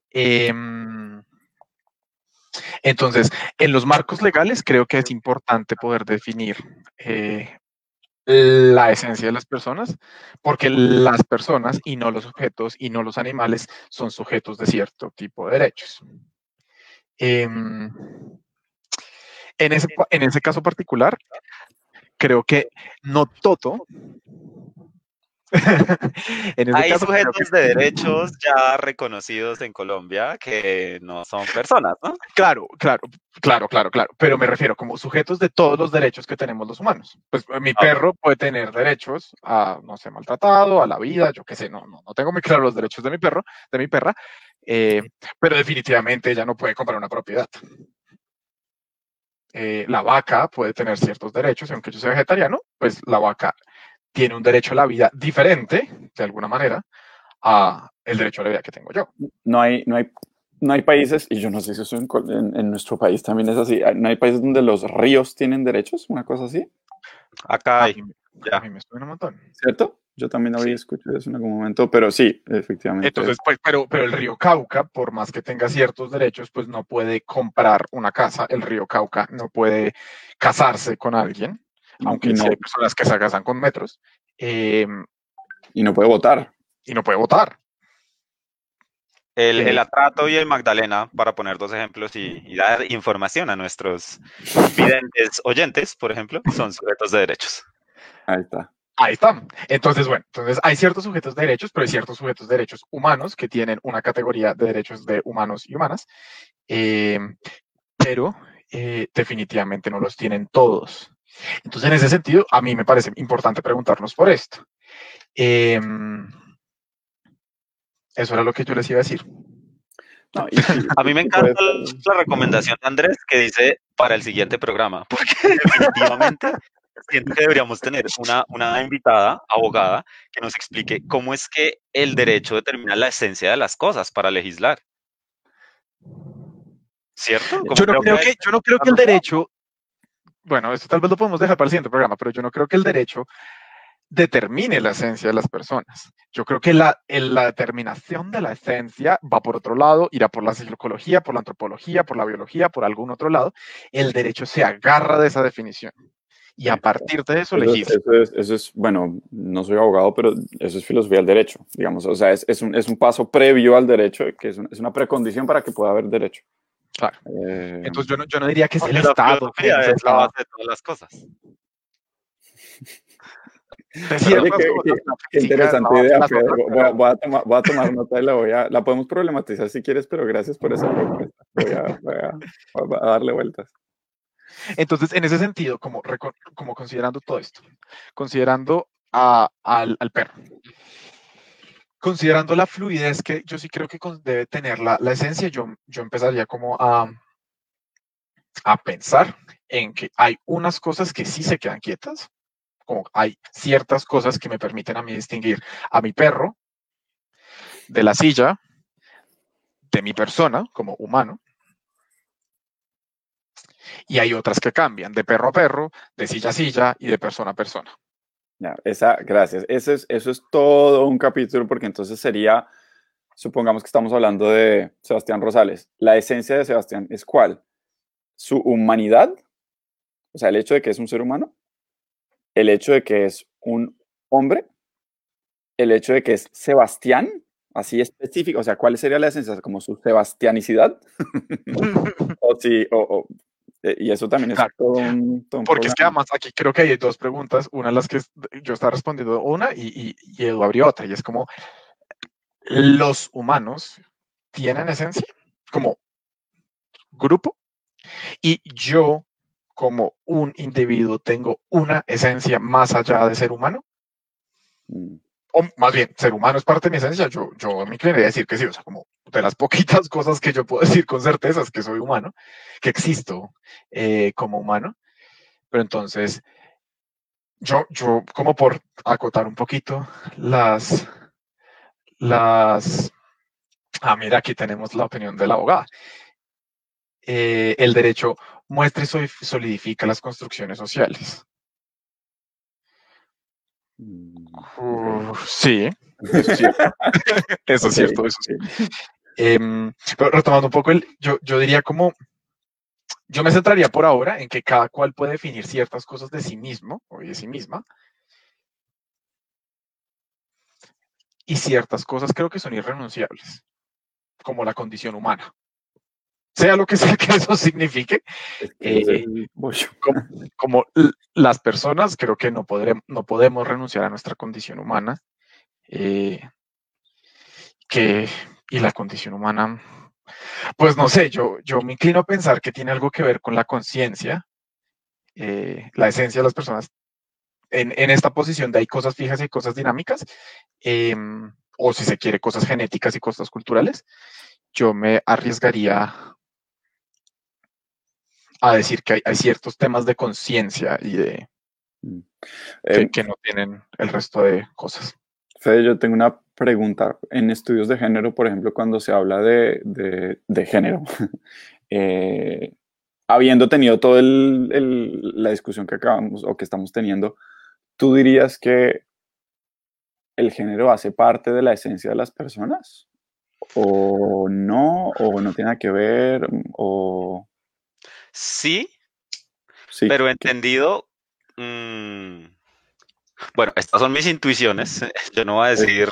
Eh, entonces, en los marcos legales creo que es importante poder definir eh, la esencia de las personas, porque las personas y no los objetos y no los animales son sujetos de cierto tipo de derechos. Em, en, ese, en ese caso particular, creo que no todo *laughs* Hay sujetos de derechos ya reconocidos en Colombia que no son personas, ¿no? Claro, claro, claro, claro, claro. Pero me refiero como sujetos de todos los derechos que tenemos los humanos. Pues eh, mi perro puede tener derechos a, no sé, maltratado, a la vida, yo qué sé, no, no, no tengo muy claro los derechos de mi perro, de mi perra, eh, pero definitivamente ella no puede comprar una propiedad. Eh, la vaca puede tener ciertos derechos, aunque yo sea vegetariano, pues la vaca tiene un derecho a la vida diferente, de alguna manera, a el derecho a la vida que tengo yo. No hay, no hay, no hay países, y yo no sé si eso en, nuestro país también es así, no hay países donde los ríos tienen derechos, una cosa así. Acá A hay. mí, ya. a mí me suena un montón. ¿Cierto? Yo también había escuchado eso en algún momento, pero sí, efectivamente. Entonces, pues, pero, pero el río Cauca, por más que tenga ciertos derechos, pues no puede comprar una casa. El río Cauca no puede casarse con alguien, aunque sí no, hay personas que se casan con metros, eh, y no puede votar. y no puede votar. El, Eh, el Atrato y el Magdalena, para poner dos ejemplos y, y dar información a nuestros videntes oyentes, por ejemplo, son sujetos de derechos. Ahí está. Ahí está. Entonces, bueno, entonces hay ciertos sujetos de derechos, pero hay ciertos sujetos de derechos humanos que tienen una categoría de derechos de humanos y humanas, eh, pero eh, definitivamente no los tienen todos. Entonces, en ese sentido, a mí me parece importante preguntarnos por esto. Eh, eso era lo que yo les iba a decir. No, y- y- A mí me encanta la recomendación de Andrés que dice para el siguiente programa, *laughs* porque definitivamente siento que deberíamos tener una, una invitada, abogada, que nos explique cómo es que el derecho determina la esencia de las cosas para legislar. ¿Cierto? Yo no, creo que, yo no creo que el derecho, bueno, esto tal vez lo podemos dejar para el siguiente programa, pero yo no creo que el derecho determine la esencia de las personas. Yo creo que la, la determinación de la esencia va por otro lado, irá por la psicología, por la antropología, por la biología, por algún otro lado. El derecho se agarra de esa definición y a partir de eso Eso, legisla. eso es, eso es, bueno, no soy abogado, pero eso es filosofía del derecho, digamos. O sea, es, es, un, es un paso previo al derecho, que es una precondición para que pueda haber derecho. Claro. Eh, Entonces yo no, yo no diría que es el Estado. que es la base de todas las cosas. Oye, qué- interesante idea, otras, Voy, a, voy a tomar, voy a tomar nota y la voy a, la podemos problematizar si quieres, pero gracias por esa propuesta. Voy a, voy a- voy a darle vueltas. Entonces, en ese sentido, como, como considerando todo esto, considerando a- al, al perro, considerando la fluidez que yo sí creo que debe tener la, la esencia, yo, yo empezaría como a, a pensar en que hay unas cosas que sí se quedan quietas, como hay ciertas cosas que me permiten a mí distinguir a mi perro de la silla, de mi persona como humano, y hay otras que cambian de perro a perro, de silla a silla y de persona a persona. Ya, esa, gracias. Eso es, eso es todo un capítulo, porque entonces sería, supongamos que estamos hablando de Sebastián Rosales. La esencia de Sebastián es cuál? Su humanidad, o sea, el hecho de que es un ser humano, el hecho de que es un hombre, el hecho de que es Sebastián, así específico, o sea, ¿cuál sería la esencia? Como su sebastianicidad. *laughs* o sí, o, y eso también es Claro. todo un, todo un Porque es que además aquí creo que hay dos preguntas, una de las que yo estaba respondiendo una y, y, y Edu abrió otra, y es como, ¿los humanos tienen esencia como grupo? Y yo como un individuo tengo una esencia más allá de ser humano, Mm. O más bien, ser humano es parte de mi esencia, yo, yo me inclinaría decir que sí, o sea, como de las *laughs* poquitas cosas que yo puedo decir con certeza es que soy humano, que existo eh, como humano, pero entonces, yo, yo, como por acotar un poquito las, las, ah, mira, aquí tenemos la opinión de la abogada. Eh, el derecho muestra y solidifica las construcciones sociales. Mm, sí, eso es cierto. *laughs* eso es cierto, eso sí. ok. Em, pero retomando un poco, el, yo, yo diría como, yo me centraría por ahora en que cada cual puede definir ciertas cosas de sí mismo o de sí misma. Y ciertas cosas creo que son irrenunciables, como la condición humana. Sea lo que sea que eso signifique, Eh, como, las personas, creo que no, podremos, no podemos renunciar a nuestra condición humana. eh, que, y la condición humana, pues no sé, yo, yo me inclino a pensar que tiene algo que ver con la conciencia, eh, la esencia de las personas. En, en esta posición de hay cosas fijas y cosas dinámicas, em, o si se quiere, cosas genéticas y cosas culturales, yo me arriesgaría a decir que hay, hay ciertos temas de conciencia y de que, Eh, que no tienen el resto de cosas. Fede, yo tengo una pregunta. En estudios de género, por ejemplo, cuando se habla de, de- de género, *laughs* eh, habiendo tenido toda la discusión que acabamos o que estamos teniendo, ¿tú dirías que el género hace parte de la esencia de las personas? ¿O no? ¿O no tiene nada que ver? ¿O... Sí, sí pero entendido... Mm, bueno, estas son mis intuiciones. *laughs* Yo no voy a decir,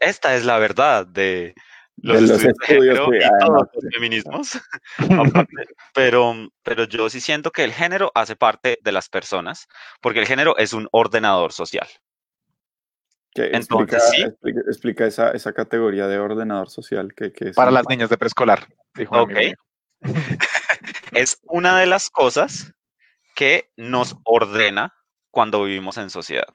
esta es la verdad de, los, estudios, y todos los feminismos. pero, pero yo sí siento que el género hace parte de las personas, porque el género es un ordenador social. Entonces, explica, sí. explica, esa, esa, categoría de ordenador social que, es para las niñas de preescolar. ok. *laughs* es una de las cosas que nos ordena cuando vivimos en sociedad.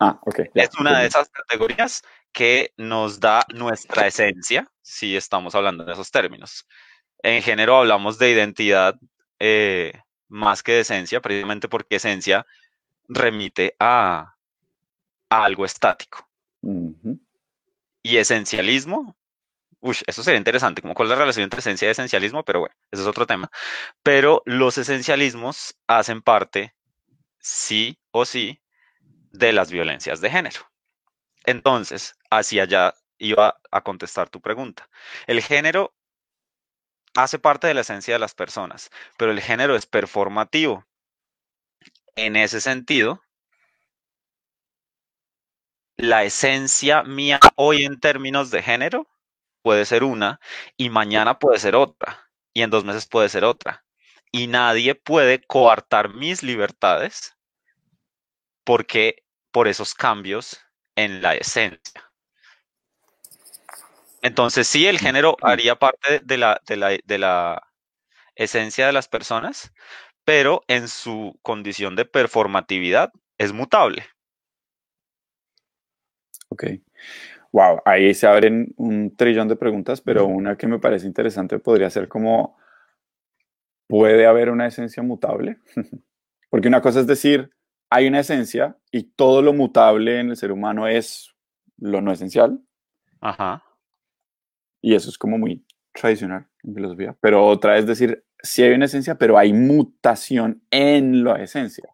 Ah, ok. Es una de esas categorías que nos da nuestra esencia, si estamos hablando de esos términos. En género hablamos de identidad eh, más que de esencia, precisamente porque esencia remite a, algo estático. Y esencialismo, uy, eso sería interesante, como cuál es la relación entre esencia y esencialismo, pero bueno, eso es otro tema. Pero los esencialismos hacen parte, sí o sí, de las violencias de género. Entonces, hacia allá iba a contestar tu pregunta. El género hace parte de la esencia de las personas, pero el género es performativo. En ese sentido, la esencia mía hoy en términos de género puede ser una y mañana puede ser otra y en dos meses puede ser otra. Y nadie puede coartar mis libertades porque por esos cambios en la esencia. Entonces, sí, el género haría parte de la, de la, esencia de las personas, pero en su condición de performatividad es mutable. Ok. Wow, ahí se abren un trillón de preguntas, pero una que me parece interesante podría ser como, ¿puede haber una esencia mutable? *laughs* Porque una cosa es decir, hay una esencia y todo lo mutable en el ser humano es lo no esencial. Ajá. Y eso es como muy tradicional en filosofía. Pero otra es decir, sí hay una esencia, pero hay mutación en la esencia.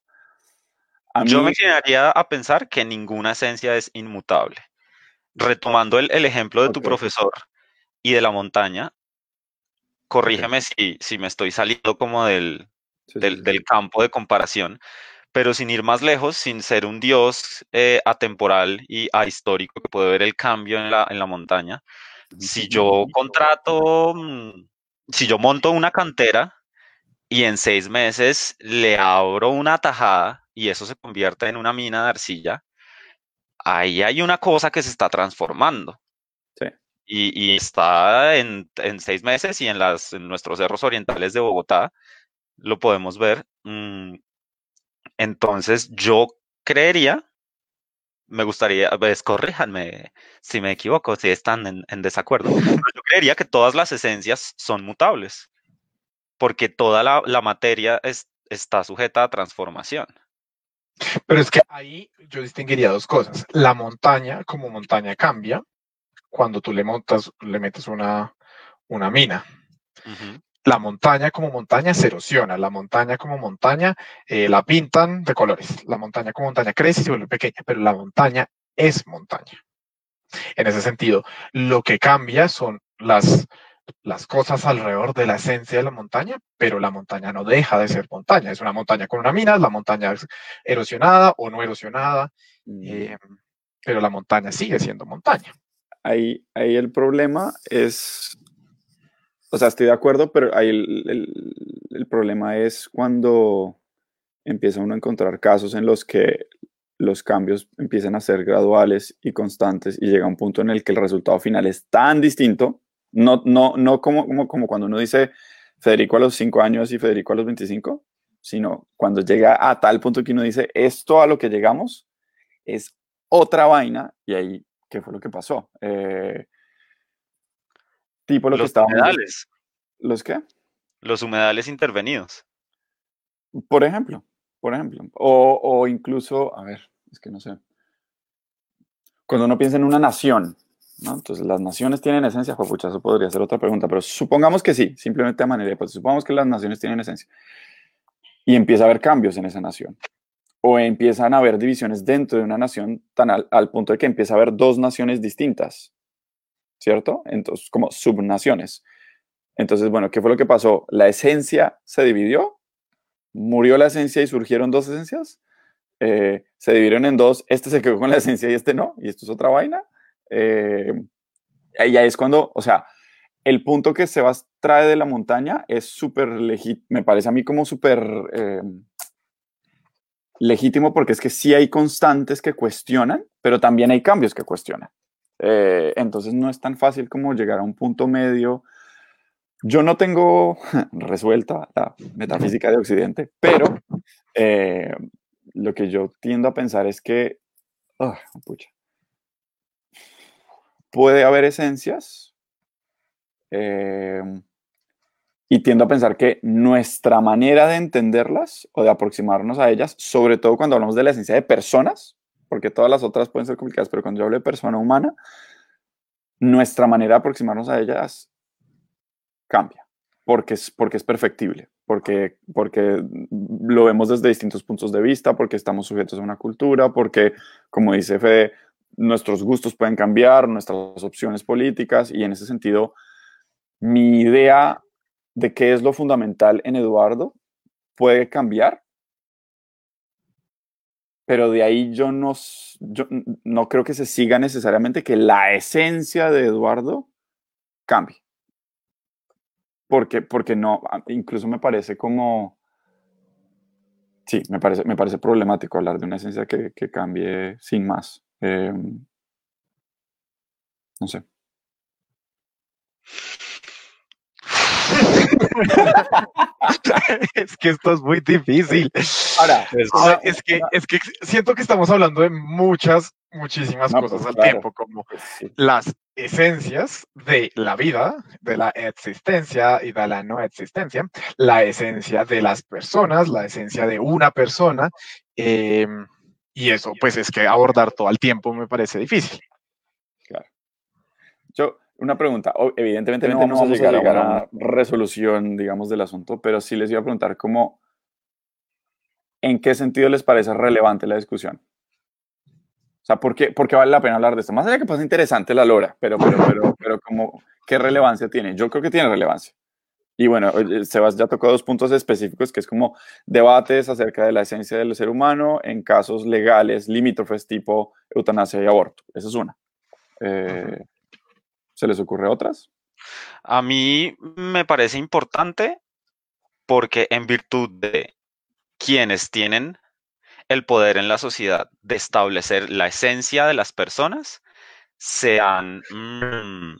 Yo me inclinaría a pensar que ninguna esencia es inmutable. Retomando el, ejemplo de tu profesor y de la montaña, corrígeme si, si, me estoy saliendo como del, del campo de comparación, pero sin ir más lejos, sin ser un dios eh, atemporal y ahistórico que puede ver el cambio en la, en la montaña, si yo contrato, mm, si yo monto una cantera y en seis meses le abro una tajada y eso se convierte en una mina de arcilla, ahí hay una cosa que se está transformando. Sí. Y, está en, en, seis meses y en, las, en nuestros cerros orientales de Bogotá lo podemos ver. Mm, entonces, yo creería, me gustaría, pues corríjanme si me equivoco, si están en, desacuerdo, yo creería que todas las esencias son mutables, porque toda la, materia está sujeta a transformación. Pero es que ahí yo distinguiría dos cosas. La montaña, como montaña, cambia cuando tú le montas, le metes una, una mina la montaña como montaña se erosiona, la montaña como montaña eh, la pintan de colores, la montaña como montaña crece y se vuelve pequeña, pero la montaña es montaña. En ese sentido, lo que cambia son las, las cosas alrededor de la esencia de la montaña, pero la montaña no deja de ser montaña. Es una montaña con una mina, la montaña es erosionada o no erosionada, mm. eh, pero la montaña sigue siendo montaña. Ahí, ahí el problema es o sea, estoy de acuerdo, pero ahí el, problema es cuando empieza uno a encontrar casos en los que los cambios empiezan a ser graduales y constantes y llega un punto en el que el resultado final es tan distinto, no, no, no como, como, como cuando uno dice Federico a los 5 años y Federico a los 25, sino cuando llega a tal punto que uno dice, esto a lo que llegamos es otra vaina y ahí, ¿qué fue lo que pasó? Eh, Tipo lo los que estábamos. Humedales. ¿Los qué? Los humedales intervenidos. Por ejemplo, por ejemplo. O, o incluso, a ver, es que no sé. Cuando uno piensa en una nación, Entonces, ¿las naciones tienen esencia? Pues, pucha, eso podría ser otra pregunta, pero supongamos que sí, simplemente a manera de pues, supongamos que las naciones tienen esencia. Y empieza a haber cambios en esa nación. O empiezan a haber divisiones dentro de una nación tan al, al punto de que empieza a haber dos naciones distintas, ¿cierto? Entonces, como subnaciones. Entonces, bueno, ¿qué fue lo que pasó? La esencia se dividió, murió la esencia y surgieron dos esencias, eh, se dividieron en dos, este se quedó con la esencia y este no, y esto es otra vaina. Eh, y ahí es cuando, o sea, el punto que Sebas trae de la montaña es súper legítimo, me parece a mí como súper eh, legítimo porque es que sí hay constantes que cuestionan, pero también hay cambios que cuestionan. Eh, entonces no es tan fácil como llegar a un punto medio. Yo no tengo *laughs* resuelta la metafísica de Occidente, pero eh, lo que yo tiendo a pensar es que ah, pucha, puede haber esencias eh, y tiendo a pensar que nuestra manera de entenderlas o de aproximarnos a ellas, sobre todo cuando hablamos de la esencia de personas, porque todas las otras pueden ser complicadas, pero cuando yo hablo de persona humana, nuestra manera de aproximarnos a ellas cambia, porque es, porque es perfectible, porque, porque lo vemos desde distintos puntos de vista, porque estamos sujetos a una cultura, porque, como dice Fede, nuestros gustos pueden cambiar, nuestras opciones políticas, y en ese sentido, mi idea de qué es lo fundamental en Eduardo puede cambiar, pero de ahí yo no, yo no creo que se siga necesariamente que la esencia de Eduardo cambie. Porque, porque no, incluso me parece como, sí, me parece, me parece problemático hablar de una esencia que, que cambie sin más. Eh, no sé. *laughs* es que esto es muy difícil. Ahora, ahora es, que, es que siento que estamos hablando de muchas, muchísimas no, cosas pues, al claro. tiempo, como sí. las esencias de la vida, de la existencia y de la no existencia, la esencia de las personas, la esencia de una persona, eh, y eso, pues es que abordar todo el tiempo me parece difícil. Claro. Yo, una pregunta. Evidentemente no vamos, a llegar, a una resolución, digamos, del asunto, pero sí les iba a preguntar cómo, ¿en qué sentido les parece relevante la discusión? O sea, ¿por qué, por qué vale la pena hablar de esto? Más allá que pasa interesante la lora, pero, pero, pero, pero como, ¿qué relevancia tiene? Yo creo que tiene relevancia. Y bueno, Sebas ya tocó dos puntos específicos, que es como debates acerca de la esencia del ser humano en casos legales, limítrofes tipo eutanasia y aborto. Esa es una. Eh, ¿Se les ocurre otras? A mí me parece importante porque en virtud de quienes tienen el poder en la sociedad de establecer la esencia de las personas, se han mmm,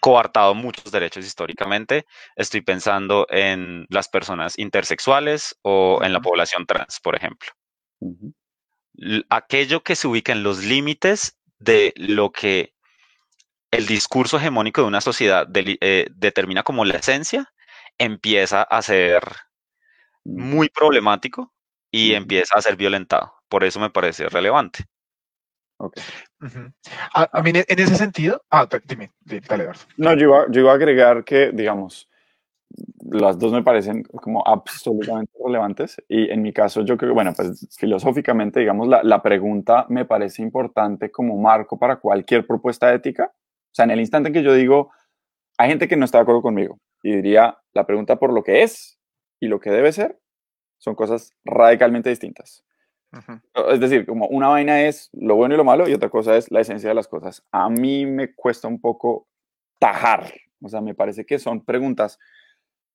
coartado muchos derechos históricamente. Estoy pensando en las personas intersexuales o en la población trans, por ejemplo. Uh -huh. Aquello que se ubica en los límites de lo que el discurso hegemónico de una sociedad de, eh, determina como la esencia, empieza a ser muy problemático y empieza a ser violentado. Por eso me parece relevante. Okay. Uh -huh. a, a, mí, en ese sentido, ah, dime, dale, Eduardo. No, yo iba, yo iba a agregar que, digamos, las dos me parecen como absolutamente relevantes y en mi caso yo creo, bueno, pues filosóficamente, digamos, la, la pregunta me parece importante como marco para cualquier propuesta ética o sea, en el instante en que yo digo, hay gente que no está de acuerdo conmigo y diría, la pregunta por lo que es y lo que debe ser son cosas radicalmente distintas. Es decir, como una vaina es lo bueno y lo malo y otra cosa es la esencia de las cosas. A mí me cuesta un poco tajar, o sea, me parece que son preguntas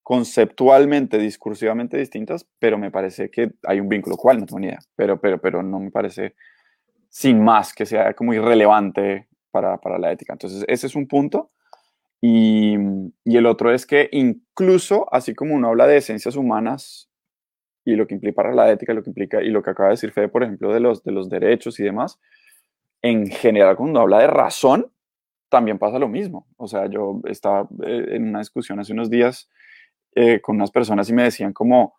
conceptualmente, discursivamente distintas, pero me parece que hay un vínculo, cual no tengo ni idea, pero, pero, pero no me parece sin más que sea como irrelevante para, para, la ética. Entonces, ese es un punto. Y, y, el otro es que incluso, así como uno habla de esencias humanas y lo que implica para la ética, lo que implica, y lo que acaba de decir Fede, por ejemplo, de los, de los derechos y demás, en general, cuando habla de razón, también pasa lo mismo. O sea, yo estaba eh, en una discusión hace unos días eh, con unas personas y me decían como,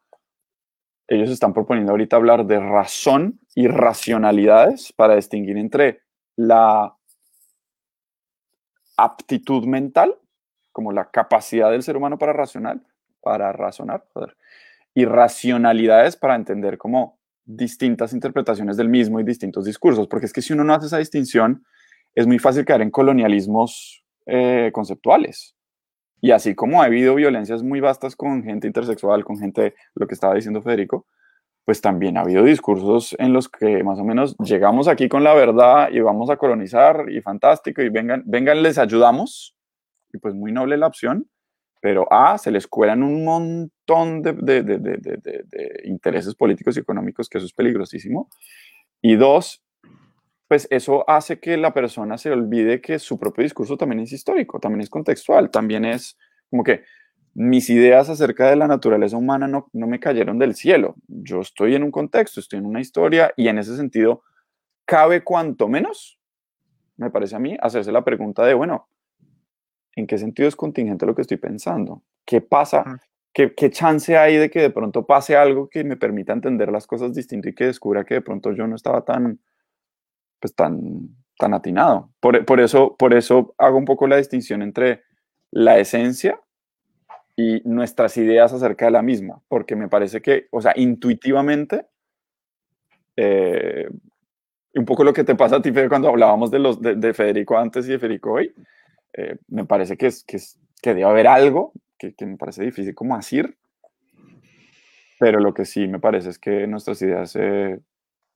ellos están proponiendo ahorita hablar de razón y racionalidades para distinguir entre la aptitud mental, como la capacidad del ser humano para racional, para razonar, y racionalidades para entender como distintas interpretaciones del mismo y distintos discursos, porque es que si uno no hace esa distinción, es muy fácil caer en colonialismos eh, conceptuales. Y así como ha habido violencias muy vastas con gente intersexual, con gente, lo que estaba diciendo Federico, pues también ha habido discursos en los que más o menos llegamos aquí con la verdad y vamos a colonizar y fantástico y vengan, vengan, les ayudamos. Y pues muy noble la opción, pero A, se les cuelan un montón de, de, de, de, intereses políticos y económicos, que eso es peligrosísimo. Y dos, pues eso hace que la persona se olvide que su propio discurso también es histórico, también es contextual, también es como que mis ideas acerca de la naturaleza humana no, no me cayeron del cielo. Yo estoy en un contexto, estoy en una historia y en ese sentido cabe cuanto menos, me parece a mí, hacerse la pregunta de, bueno, ¿en qué sentido es contingente lo que estoy pensando? ¿Qué pasa? ¿Qué, ¿Qué, chance hay de que de pronto pase algo que me permita entender las cosas distinto y que descubra que de pronto yo no estaba tan, pues tan, tan atinado? Por, por, eso, por eso hago un poco la distinción entre la esencia y nuestras ideas acerca de la misma, porque me parece que, o sea, intuitivamente, eh, un poco lo que te pasa a ti, cuando hablábamos de, los, de, Federico antes y de Federico hoy, eh, me parece que, es, que, es, debe haber algo que, me parece difícil como decir, pero lo que sí me parece es que nuestras ideas eh,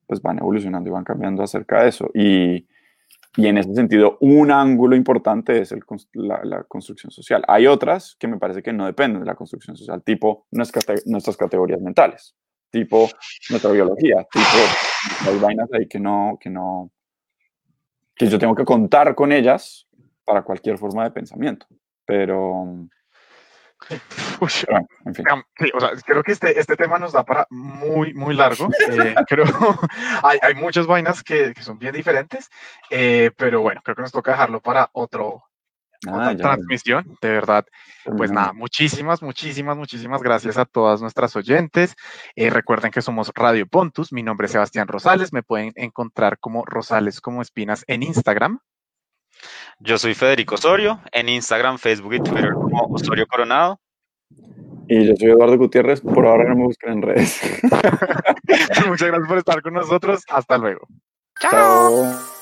pues van evolucionando y van cambiando acerca de eso. Y, y en ese sentido, un ángulo importante es la, construcción social. Hay otras que me parece que no dependen de la construcción social, tipo nuestras, nuestras categorías mentales, tipo nuestra biología, tipo hay vainas ahí que no, que no, que yo tengo que contar con ellas para cualquier forma de pensamiento. Pero, en fin. o sea, creo que este, este tema nos da para muy, muy largo. Eh, *laughs* creo hay, hay muchas vainas que, que son bien diferentes, eh, pero bueno, creo que nos toca dejarlo para otro, ah, otra transmisión. De verdad, pues nada, muchísimas, muchísimas, muchísimas gracias a todas nuestras oyentes. Eh, recuerden que somos Radio Pontus. Mi nombre es Sebastián Rosales. Me pueden encontrar como Rosales como Espinas en Instagram. Yo soy Federico Osorio, en Instagram, Facebook y Twitter como Osorio Coronado. Y yo soy Eduardo Gutiérrez, por ahora no me busquen en redes. *laughs* Muchas gracias por estar con nosotros, hasta luego. Chao.